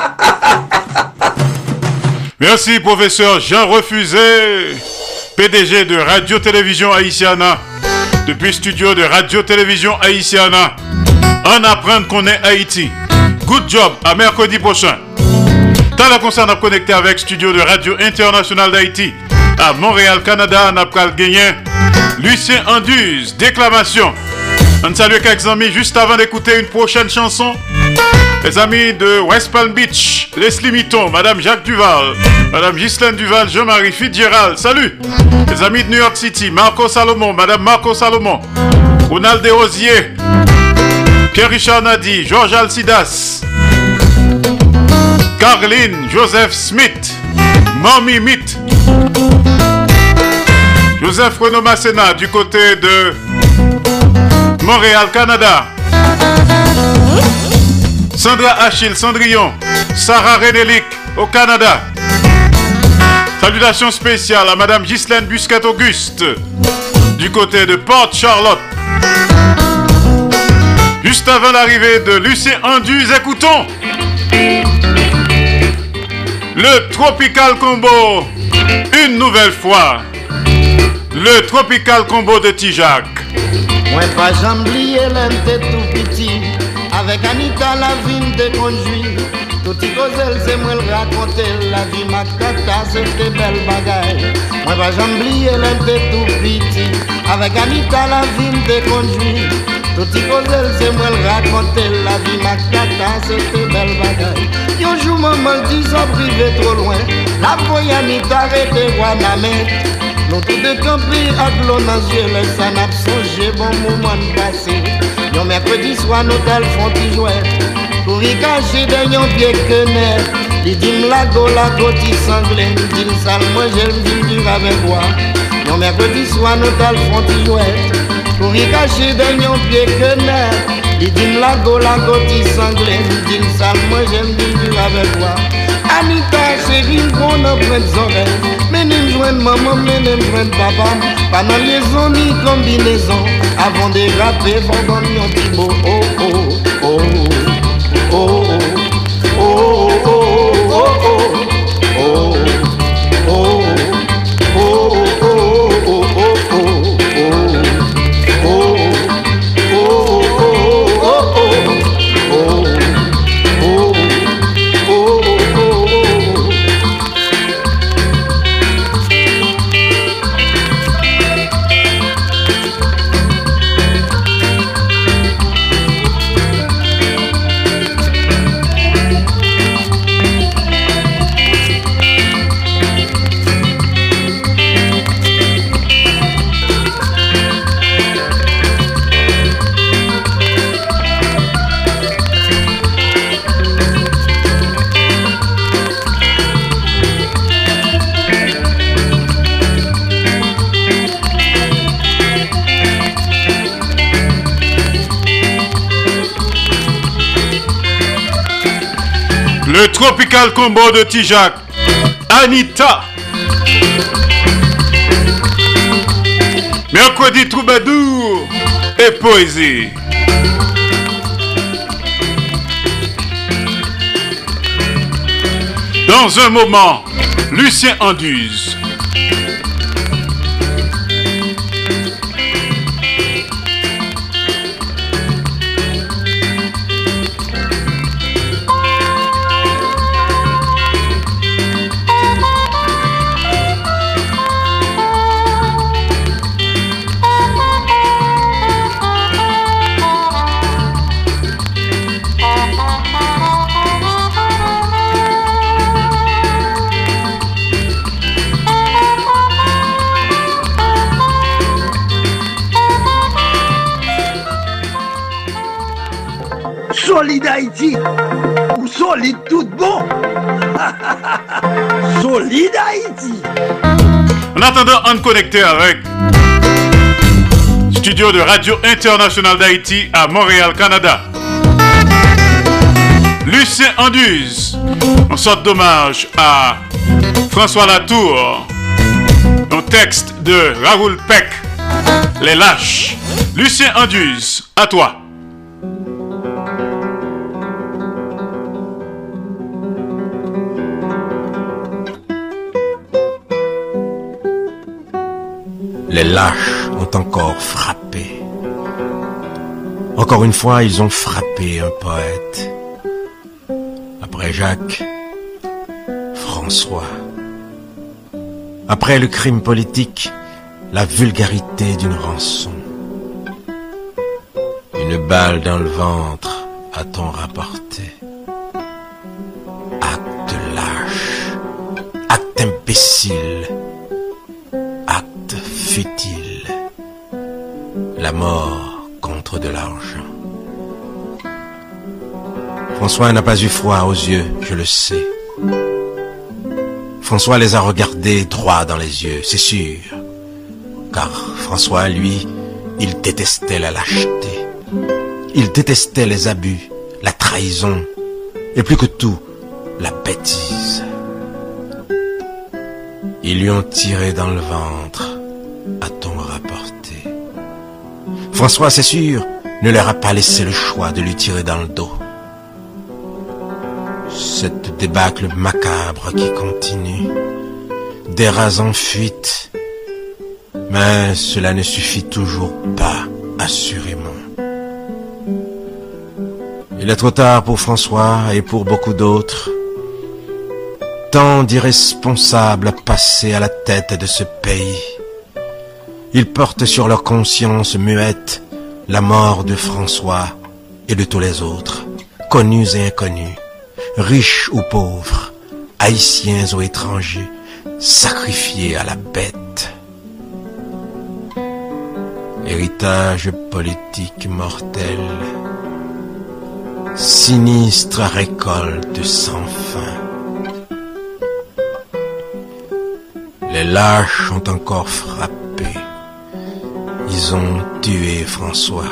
Merci, professeur Jean Refusé, PDG de Radio-Télévision Haïtiana. Depuis studio de Radio-Télévision Haïtiana, en apprendre qu'on est Haïti. Good job, à mercredi prochain. Dans connecté avec studio de Radio Internationale d'Haïti à Montréal, Canada. On Lucien Anduze, déclamation. On salue quelques amis juste avant d'écouter une prochaine chanson. Les amis de West Palm Beach, Leslie Mitton, Madame Jacques Duval, Madame Ghislaine Duval, Jean-Marie Fitzgerald, salut. Les amis de New York City, Marco Salomon, Madame Marco Salomon, Ronald Desrosiers, Pierre-Richard Nadi, Georges Alcidas, Carline Joseph Smith, Mommy Mit, Joseph Renaud Masséna du côté de Montréal, Canada. Sandra Achille Cendrillon, Sarah Renélic au Canada. Salutations spéciales à Madame Ghislaine Busquet-Auguste du côté de Port Charlotte. Juste avant l'arrivée de Lucien Anduze, écoutons le Tropical Combo une nouvelle fois. Le Tropical Combo de Tijac. Moi pas j'oublié l'un tout petit. Avec Anita la vie de conduit Tout y causel c'est moi le raconter. La vie ma cata c'était belle bagaille. Moi pas j'oublié l'un tout petit. Avec Anita la vie de conduit Touti kozel se mwen rakonte la vi Makyata se te bel bagay Yon jou maman di sa tro lwen La voya ni tare te wana men Nou tout de kampi ak lo nan zye le San ap sonje bon mouman pase Yon merkredi swa nou tel fon ti jwen Pou rikache den yon pie kener Li la go la go ti sal mwen jel dur Yon swa nou fon ti jwen pour y cacher de yon pied que net. Il dit la go, la go, il sanglait. Il dit le sale, moi j'ai le dur avec moi. Anita maman, menem joindre papa Pendant liaison ni combinaison Avant de Oh oh oh oh oh oh oh oh oh oh oh Tropical Combo de Tijac. Anita. Mercredi Troubadour et Poésie. Dans un moment, Lucien Anduze. Solide Haïti En attendant, on connecté avec studio de Radio Internationale d'Haïti à Montréal, Canada. Lucien Anduze, en sorte d'hommage à François Latour, un texte de Raoul Peck, Les Lâches. Lucien Anduze, à toi. Les lâches ont encore frappé. Encore une fois, ils ont frappé un poète. Après Jacques, François. Après le crime politique, la vulgarité d'une rançon. Une balle dans le ventre a-t-on rapporté. Acte lâche, acte imbécile, futile. La mort contre de l'argent? François n'a pas eu froid aux yeux, je le sais. François les a regardés droit dans les yeux, c'est sûr. Car François, lui, il détestait la lâcheté. Il détestait les abus, la trahison, et plus que tout, la bêtise. Ils lui ont tiré dans le ventre, a-t-on rapporté. François, c'est sûr, ne leur a pas laissé le choix de lui tirer dans le dos. Cette débâcle macabre qui continue, des rats en fuite, mais cela ne suffit toujours pas, assurément. Il est trop tard pour François et pour beaucoup d'autres. Tant d'irresponsables passés à la tête de ce pays. Ils portent sur leur conscience muette la mort de François et de tous les autres, connus et inconnus, riches ou pauvres, haïtiens ou étrangers, sacrifiés à la bête. Héritage politique mortel, sinistre récolte sans fin. Les lâches ont encore frappé. Ils ont tué François.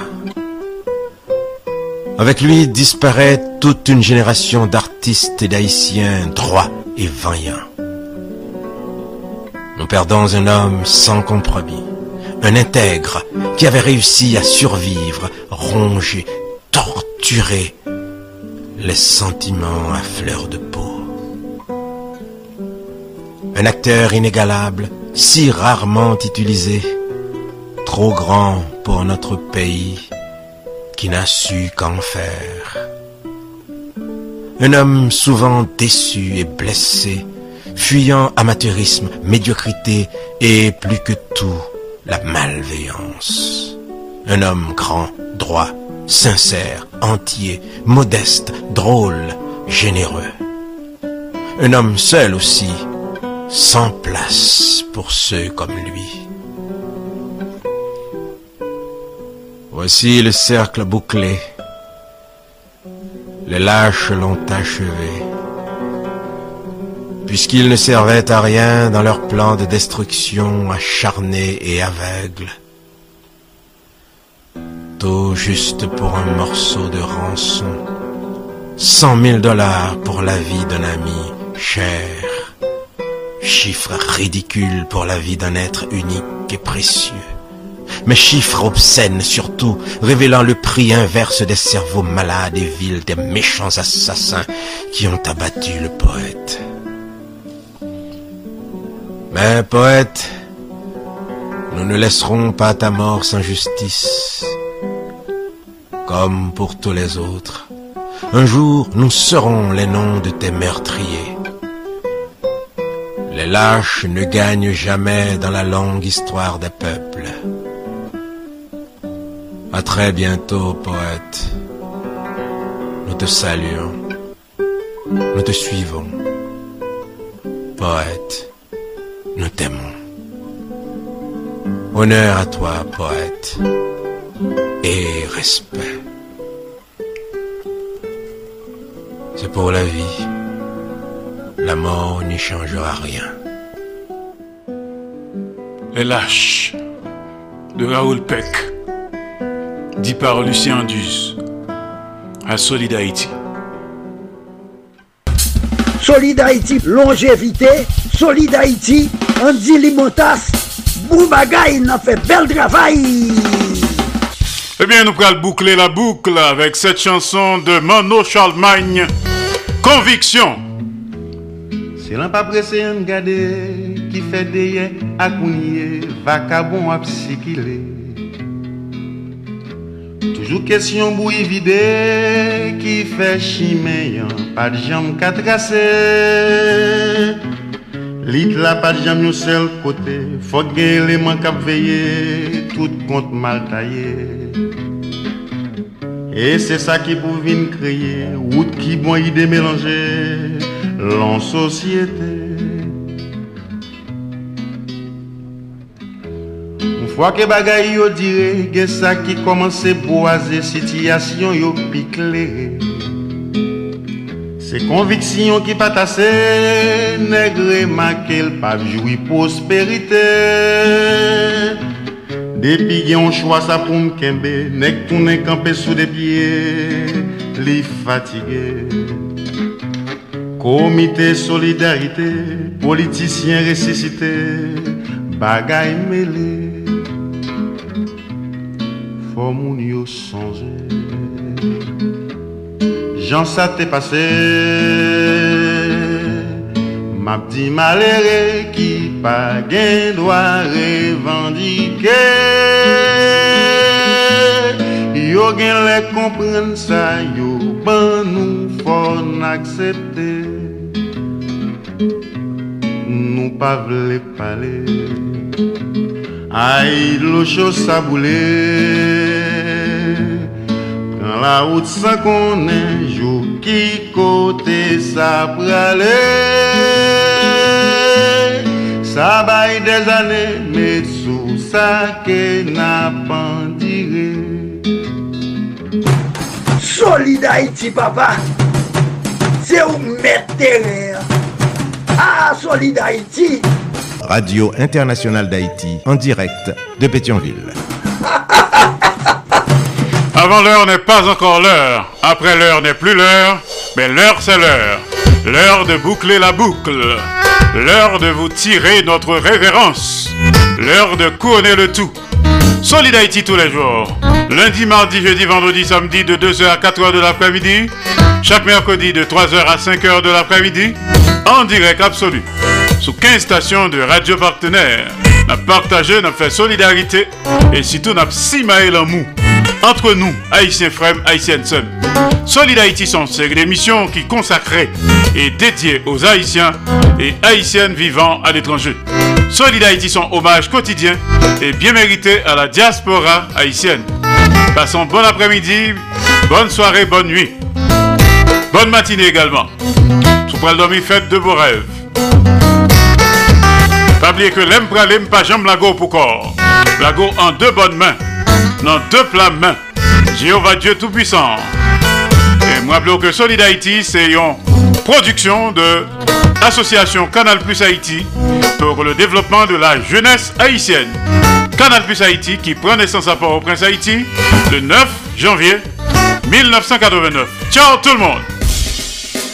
Avec lui disparaît toute une génération d'artistes et d'haïtiens droits et vaillants. Nous perdons un homme sans compromis, un intègre qui avait réussi à survivre, ronger, torturer les sentiments à fleur de peau. Un acteur inégalable, si rarement utilisé, trop grand pour notre pays qui n'a su qu'en faire. Un homme souvent déçu et blessé, fuyant amateurisme, médiocrité et plus que tout la malveillance. Un homme grand, droit, sincère, entier, modeste, drôle, généreux. Un homme seul aussi, sans place pour ceux comme lui. Voici le cercle bouclé. Les lâches l'ont achevé. Puisqu'ils ne servaient à rien dans leur plan de destruction acharné et aveugle. Tout juste pour un morceau de rançon. Cent mille dollars pour la vie d'un ami cher. Chiffre ridicule pour la vie d'un être unique et précieux mais chiffres obscènes surtout, révélant le prix inverse des cerveaux malades et vils des méchants assassins qui ont abattu le poète. Mais poète, nous ne laisserons pas ta mort sans justice, comme pour tous les autres. Un jour, nous saurons les noms de tes meurtriers. Les lâches ne gagnent jamais dans la longue histoire des peuples. À très bientôt, poète. Nous te saluons. Nous te suivons. Poète, nous t'aimons. Honneur à toi, poète. Et respect. C'est pour la vie. La mort n'y changera rien. Les lâches de Raoul Peck dit par Lucien Andus à Solid Haïti. Solid Haïti, longévité, Solid Haïti, Andy Limotas, Boubagaï, n'a fait bel travail. Eh bien, nous allons boucler la boucle avec cette chanson de Mano Charlemagne, Conviction. Se lan pa prese yon gade Ki fe deye akounye Vakabon ap sikile Toujou kesyon bou yi vide Ki fe chime yon Pa di jam ka trase Lit la pa di jam yon sel kote Fok gen eleman kap veye Tout kont mal taye E se sa ki pou vin kreye Wout ki bon yi de melange Lan sosyete Fwa ke bagay yo dire, gen sa ki komanse boaze, sityasyon yo pikle. Se konviksyon ki patase, negre makel pa vjoui posperite. Depi gen yon chwa sa pou mkembe, nek toune kampe sou de pie, li fatige. Komite solidarite, politisyen resisite, bagay mele. fò moun yo sonje Jan sa te pase Map di malere ki pa gen dwa revandike Yo gen le kompren sa yo ban nou fò n'aksepte Nou pa vle pale Ay lo chou sa boule Pren la out sa konen Jou ki kote sa prale Sa bay des ane Met sou sa ke na pandire Solid Haiti papa. Se ou met tere A ah, solid Haiti Radio Internationale d'Haïti, en direct de Pétionville. Avant l'heure n'est pas encore l'heure. Après l'heure n'est plus l'heure. Mais l'heure c'est l'heure. L'heure de boucler la boucle. L'heure de vous tirer notre révérence. L'heure de couronner le tout. Solid Haïti tous les jours. Lundi, mardi, jeudi, vendredi, samedi de 2h à 4h de l'après-midi. Chaque mercredi de 3h à 5h de l'après-midi. En direct absolu. Sous 15 stations de radio partenaires. N'a partagé, n'a fait solidarité. Et surtout, n'a simaé l'amour. Entre nous, Haïtiens frères, Haïtiennes sœurs. Solid Haïti série d'émissions qui consacrée et dédiée aux Haïtiens et Haïtiennes vivant à l'étranger. Solid Haïti sont hommage quotidien et bien mérité à la diaspora haïtienne. Passons bon après-midi, bonne soirée, bonne nuit. Bonne matinée également. Sous le dormir, faites de beaux rêves. Pas oublier que l'aime l'aime pas jambe lago pour corps. Lago en deux bonnes mains, dans deux plats mains. Jéhovah Dieu Tout-Puissant. Et moi, que Solid Haïti, c'est une production de l'association Canal Plus Haïti pour le développement de la jeunesse haïtienne. Canal Plus Haïti qui prend naissance à Port-au-Prince Haïti le 9 janvier 1989. Ciao tout le monde!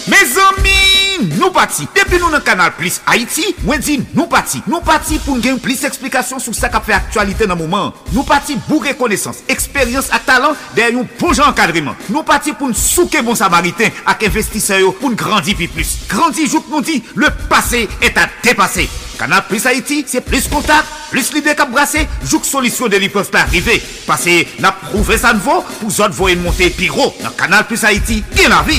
Mes amis, di nou pati. Depi nou nan kanal Plus Haiti, mwen di nou pati. Nou pati pou gen plis eksplikasyon sou sa ka fe aktualite nan mouman. Nou pati bou rekonesans, eksperyans ak talant der yon bon jan enkadriman. Nou pati pou nou souke bon samariten ak investiseyo pou nou grandi pi plus. Grandi jouk nou di, le pase et a depase. Kanal Plus Haiti, se plus kontak, plus lide kap brase, jouk solisyon de li pos pa arrive. Pase na prouve san vo, pou zot vo en monte pi ro. Nan Kanal Plus Haiti, gen la vi.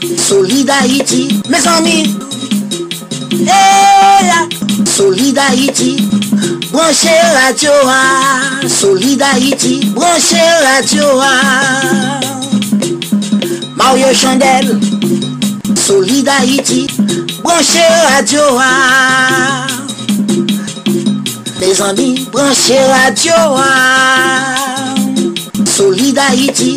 Haïti, solide Haïti, mes amis. Eh hey, là, solide Haïti, branchez la Tioa. Solide Haïti, branchez la Tioa. Mario Chandel, solide Haïti, branchez la Tioa. Mes amis, branchez la Tioa. Solide Haïti,